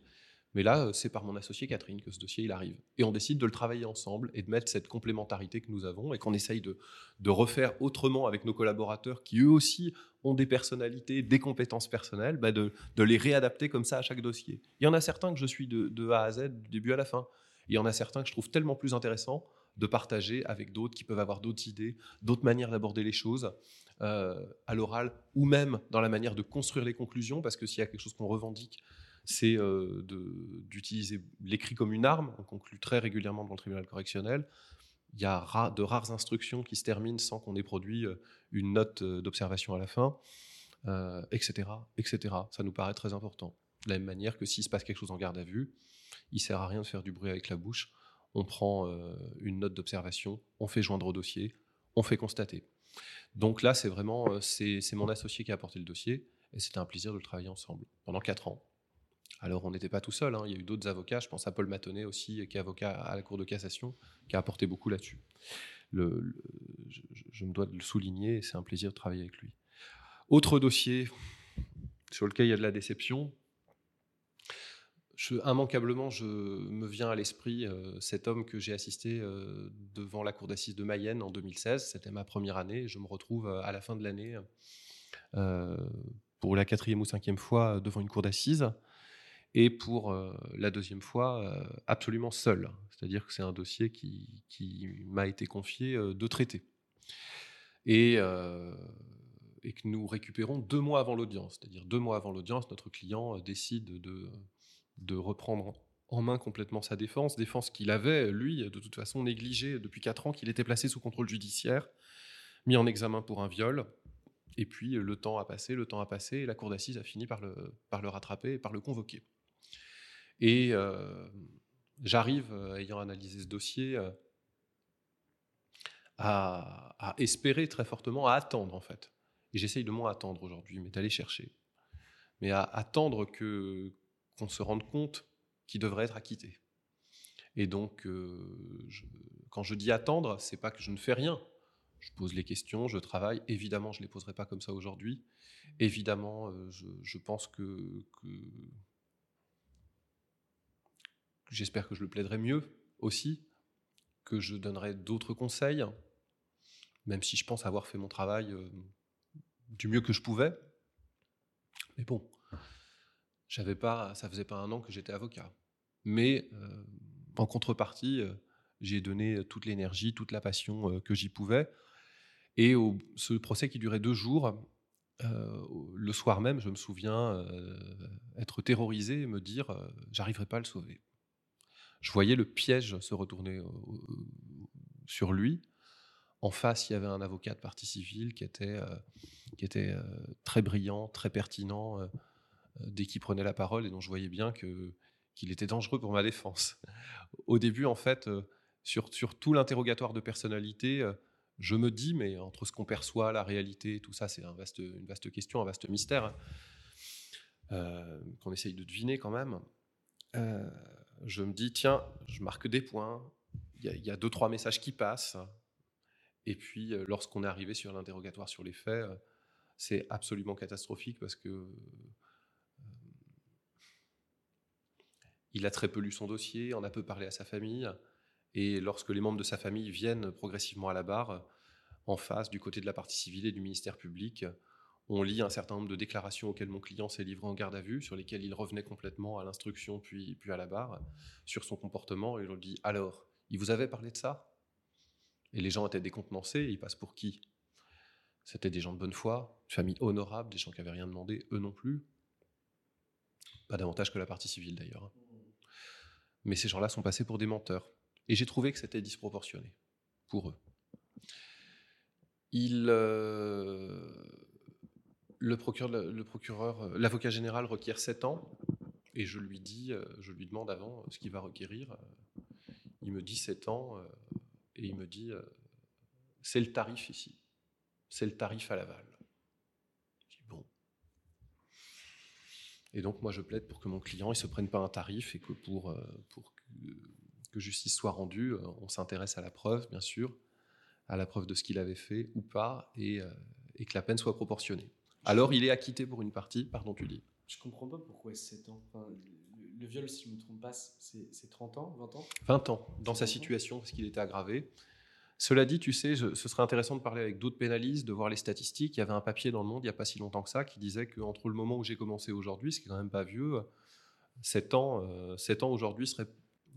E: Mais là, c'est par mon associé Catherine que ce dossier il arrive. Et on décide de le travailler ensemble et de mettre cette complémentarité que nous avons et qu'on essaye de, refaire autrement avec nos collaborateurs qui eux aussi ont des personnalités, des compétences personnelles, bah de, les réadapter comme ça à chaque dossier. Il y en a certains que je suis de, A à Z, du début à la fin. Il y en a certains que je trouve tellement plus intéressants de partager avec d'autres qui peuvent avoir d'autres idées, d'autres manières d'aborder les choses. Euh, à l'oral ou même dans la manière de construire les conclusions, parce que s'il y a quelque chose qu'on revendique, c'est euh, d'utiliser l'écrit comme une arme. On conclut très régulièrement devant le tribunal correctionnel. Il y a de rares instructions qui se terminent sans qu'on ait produit euh, une note d'observation à la fin, etc., etc. Ça nous paraît très important. De la même manière que s'il se passe quelque chose en garde à vue, il sert à rien de faire du bruit avec la bouche. On prend une note d'observation, on fait joindre au dossier, on fait constater. Donc là, c'est vraiment euh, c'est mon associé qui a apporté le dossier et c'était un plaisir de le travailler ensemble pendant quatre ans. Alors on n'était pas tout seul, hein. il y a eu d'autres avocats, je pense à Paul Matonnet aussi, qui est avocat à la Cour de cassation, qui a apporté beaucoup là-dessus. Le, je, me dois de le souligner et c'est un plaisir de travailler avec lui. Autre dossier sur lequel il y a de la déception, immanquablement, je me viens à l'esprit euh, cet homme que j'ai assisté euh, devant la cour d'assises de Mayenne en 2016. C'était ma première année. Je me retrouve euh, à la fin de l'année pour la quatrième ou cinquième fois devant une cour d'assises et pour la deuxième fois absolument seul. C'est-à-dire que c'est un dossier qui, qui m'a été confié de traiter. Et, et que nous récupérons deux mois avant l'audience. C'est-à-dire deux mois avant l'audience, notre client décide de de reprendre en main complètement sa défense, défense qu'il avait, lui, de toute façon négligée depuis 4 ans, qu'il était placé sous contrôle judiciaire, mis en examen pour un viol. Et puis le temps a passé, le temps a passé, et la cour d'assises a fini par le, par le rattraper et par le convoquer. Et euh, j'arrive, euh, ayant analysé ce dossier, euh, à, à, espérer très fortement, à attendre en fait. Et j'essaye de moins attendre aujourd'hui, mais d'aller chercher. Mais à attendre que, qu'on se rende compte qu'il devrait être acquitté. Et donc, euh, quand je dis attendre, c'est pas que je ne fais rien. Je pose les questions, je travaille. Évidemment, je ne les poserai pas comme ça aujourd'hui. Évidemment, euh, je, pense que, j'espère que je le plaiderai mieux aussi, que je donnerais d'autres conseils, même si je pense avoir fait mon travail euh, du mieux que je pouvais. Mais bon, j'avais pas, ça faisait pas un an que j'étais avocat. Mais euh, en contrepartie, euh, j'ai donné toute l'énergie, toute la passion que j'y pouvais. Et ce procès qui durait deux jours, le soir même, je me souviens être terrorisé et me dire j'arriverai pas à le sauver. Je voyais le piège se retourner sur lui. En face, il y avait un avocat de partie civile qui était, qui était très brillant, très pertinent dès qu'il prenait la parole et dont je voyais bien que, qu'il était dangereux pour ma défense. Au début, en fait, sur, sur tout l'interrogatoire de personnalité, je me dis, mais entre ce qu'on perçoit, la réalité, tout ça, c'est une vaste question, un vaste mystère hein, euh, qu'on essaye de deviner quand même. Euh, je me dis, tiens, je marque des points, il y, a deux, trois messages qui passent. Et puis, euh, lorsqu'on est arrivé sur l'interrogatoire sur les faits, c'est absolument catastrophique parce que il a très peu lu son dossier, en a peu parlé à sa famille. Et lorsque les membres de sa famille viennent progressivement à la barre, en face, du côté de la partie civile et du ministère public, on lit un certain nombre de déclarations auxquelles mon client s'est livré en garde à vue, sur lesquelles il revenait complètement à l'instruction puis, à la barre, sur son comportement, et on dit Alors, il vous avait parlé de ça? Et les gens étaient décontenancés, ils passent pour qui? C'était des gens de bonne foi, une famille honorable, des gens qui n'avaient rien demandé, eux non plus. Pas davantage que la partie civile d'ailleurs. Mais ces gens-là sont passés pour des menteurs. Et j'ai trouvé que c'était disproportionné pour eux. Il, euh, le procureur, euh, l'avocat général requiert 7 ans, et je lui dis, euh, je lui demande avant ce qu'il va requérir. Il me dit 7 ans, et il me dit, c'est le tarif ici, c'est le tarif à Laval. Je dis bon. Et donc moi je plaide pour que mon client ne se prenne pas un tarif et que pour, pour que justice soit rendue, euh, on s'intéresse à la preuve, bien sûr, à la preuve de ce qu'il avait fait ou pas, et, euh, que la peine soit proportionnée. Alors, il est acquitté pour une partie, pardon, tu dis.
D: Je comprends pas pourquoi 7 ans. le, viol, si je ne me trompe pas, c'est 30 ans, 20 ans?
E: 20 ans, dans sa situation, parce qu'il était aggravé. Cela dit, tu sais, ce serait intéressant de parler avec d'autres pénalistes, de voir les statistiques. Il y avait un papier dans le monde, il n'y a pas si longtemps que ça, qui disait qu'entre le moment où j'ai commencé aujourd'hui, ce qui est quand même pas vieux, 7 ans, euh, 7 ans aujourd'hui serait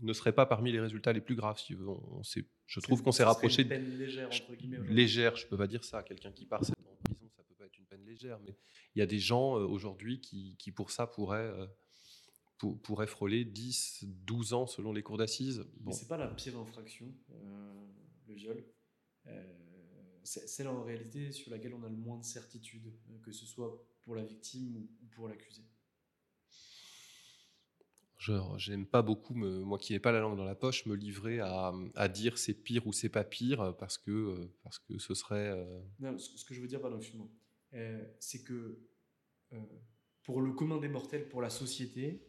E: ne serait pas parmi les résultats les plus graves. Si on, je trouve qu'on s'est rapproché.
D: Une peine légère, entre guillemets.
E: Légère, je ne peux pas dire ça. Quelqu'un qui part 7 ans en prison, ça ne peut pas être une peine légère. Mais il y a des gens euh, aujourd'hui qui, qui, pour ça, pourraient, euh, pourraient frôler 10, 12 ans selon les cours d'assises.
D: Bon. Mais ce n'est pas la pire infraction, euh, le viol. c'est celle en réalité sur laquelle on a le moins de certitude, que ce soit pour la victime ou pour l'accusé.
E: J'aime pas beaucoup, moi qui n'ai pas la langue dans la poche, me livrer à, à dire c'est pire ou c'est pas pire parce que, parce que ce serait. Euh,
D: non, ce que je veux dire, pardon, excuse-moi, euh, c'est que euh, pour le commun des mortels, pour la société,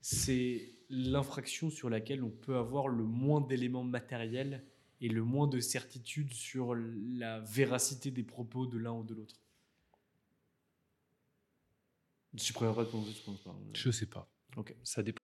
D: c'est l'infraction sur laquelle on peut avoir le moins d'éléments matériels et le moins de certitude sur la véracité des propos de l'un ou de l'autre. Tu préfères pas je pense pas.
E: Je sais pas.
D: Ok.
E: Ça dépend.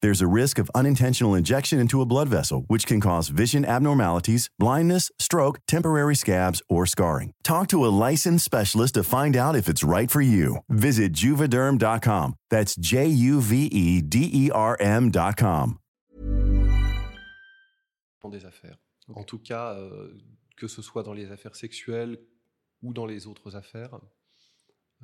F: There's a risk of unintentional injection into a blood vessel, which can cause vision abnormalities, blindness, stroke, temporary scabs, or scarring. Talk to a licensed specialist to find out if it's right for you. Visit juvederm.com. That's J U V E D E R M.com.
E: Des affaires. En tout cas, euh, que ce soit dans les affaires sexuelles ou dans les autres affaires,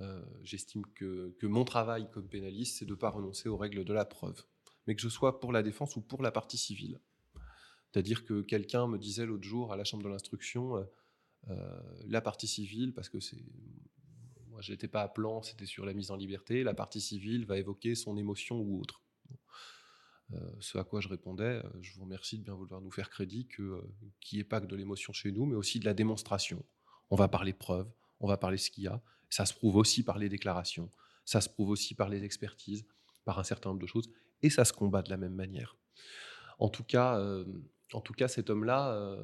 E: euh, j'estime que, que mon travail comme pénaliste, c'est de ne pas renoncer aux règles de la preuve. Mais que je sois pour la défense ou pour la partie civile. C'est-à-dire que quelqu'un me disait l'autre jour à la chambre de l'instruction, euh, euh, la partie civile, parce que c'est moi j'étais pas à plan, c'était sur la mise en liberté, la partie civile va évoquer son émotion ou autre. Euh, ce à quoi je répondais, je vous remercie de bien vouloir nous faire crédit que qu'il n'y ait pas que de l'émotion chez nous, mais aussi de la démonstration. On va parler preuves, on va parler ce qu'il y a. Ça se prouve aussi par les déclarations, ça se prouve aussi par les expertises, par un certain nombre de choses, et ça se combat de la même manière. En tout cas, en tout cas, cet homme-là,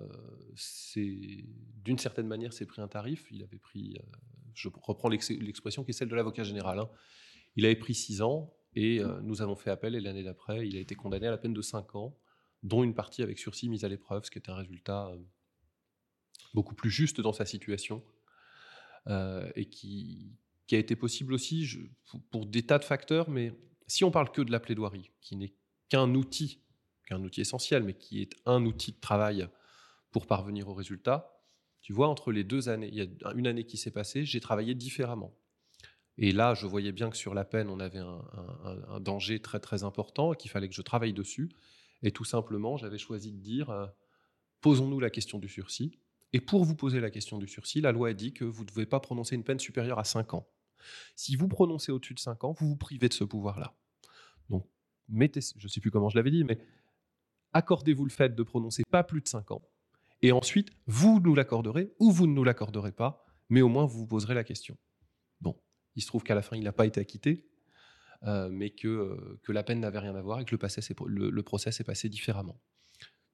E: c'est d'une certaine manière, s'est pris un tarif. Il avait pris, je reprends l'expression qui est celle de l'avocat général. Hein. Il avait pris six ans et nous avons fait appel. Et l'année d'après, il a été condamné à la peine de cinq ans, dont une partie avec sursis mise à l'épreuve, ce qui est un résultat beaucoup plus juste dans sa situation et qui, qui, a été possible aussi pour, pour des tas de facteurs. Mais si on parle que de la plaidoirie, qui n'est qu'un outil un outil essentiel, mais qui est un outil de travail pour parvenir au résultat. Tu vois, entre les deux années, il y a une année qui s'est passée, j'ai travaillé différemment. Et là, je voyais bien que sur la peine, on avait un, danger très très important qu'il fallait que je travaille dessus. Et tout simplement, j'avais choisi de dire, euh, posons-nous la question du sursis. Et pour vous poser la question du sursis, la loi a dit que vous ne devez pas prononcer une peine supérieure à 5 ans. Si vous prononcez au-dessus de 5 ans, vous vous privez de ce pouvoir-là. Donc, mettez, je ne sais plus comment je l'avais dit, mais accordez-vous le fait de prononcer pas plus de 5 ans. Et ensuite, vous nous l'accorderez ou vous ne nous l'accorderez pas, mais au moins vous vous poserez la question. Bon, il se trouve qu'à la fin, il n'a pas été acquitté, euh, mais que, euh, que la peine n'avait rien à voir et que le, le, procès s'est passé différemment.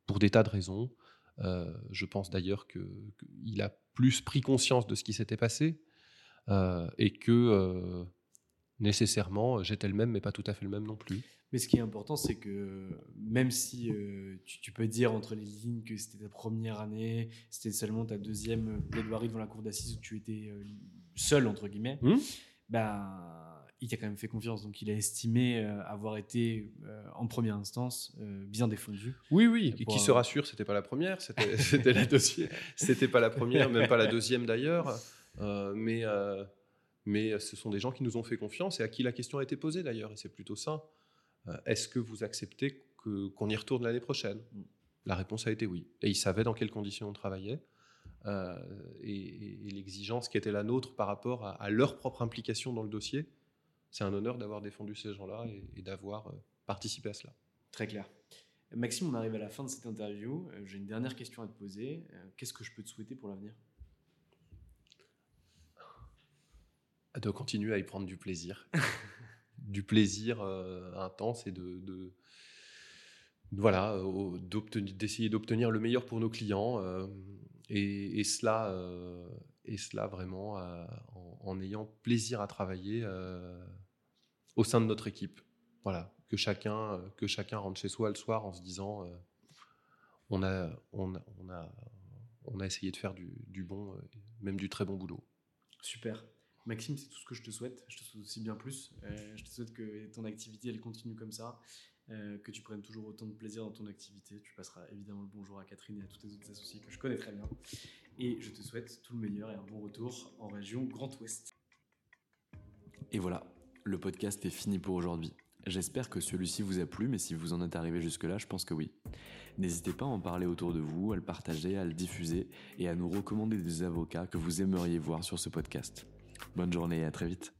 E: Pour des tas de raisons. Euh, je pense d'ailleurs qu'il a plus pris conscience de ce qui s'était passé et que nécessairement j'étais le même, mais pas tout à fait le même non plus.
D: Mais ce qui est important, c'est que même si euh, tu, peux dire entre les lignes que c'était ta première année, c'était seulement ta deuxième plaidoirie devant la cour d'assises où tu étais euh, seul, entre guillemets, mmh. ben, il t'a quand même fait confiance. Donc il a estimé euh, avoir été en première instance bien défendu.
E: Oui, oui. Et qui se rassure, c'était pas la première, c'était la deuxième. C'était pas la première, même pas la deuxième d'ailleurs. Mais, mais ce sont des gens qui nous ont fait confiance et à qui la question a été posée d'ailleurs. Et c'est plutôt ça. Euh, est-ce que vous acceptez qu'on y retourne l'année prochaine? La réponse a été oui. Et ils savaient dans quelles conditions on travaillait. Euh, et, l'exigence qui était la nôtre par rapport à, leur propre implication dans le dossier. C'est un honneur d'avoir défendu ces gens-là et, d'avoir euh, participé à cela.
D: Très clair. Maxime, on arrive à la fin de cette interview. J'ai une dernière question à te poser. Qu'est-ce que je peux te souhaiter pour l'avenir?
E: De continuer à y prendre du plaisir. du plaisir euh, intense et de, voilà, euh, d'essayer d'obtenir le meilleur pour nos clients euh, et, cela, et cela vraiment en, ayant plaisir à travailler au sein de notre équipe. Voilà, que chacun, que chacun rentre chez soi le soir en se disant on, a, on, a, on, a, on a essayé de faire du, du bon, même du très bon boulot.
D: Super. Maxime, c'est tout ce que je te souhaite. Je te souhaite aussi bien plus. Euh, je te souhaite que ton activité, elle continue comme ça, euh, que tu prennes toujours autant de plaisir dans ton activité. Tu passeras évidemment le bonjour à Catherine et à tous tes autres associés que je connais très bien. Et je te souhaite tout le meilleur et un bon retour en région Grand Ouest.
G: Et voilà, le podcast est fini pour aujourd'hui. J'espère que celui-ci vous a plu, mais si vous en êtes arrivé jusque-là, je pense que oui. N'hésitez pas à en parler autour de vous, à le partager, à le diffuser et à nous recommander des avocats que vous aimeriez voir sur ce podcast. Bonne journée et à très vite.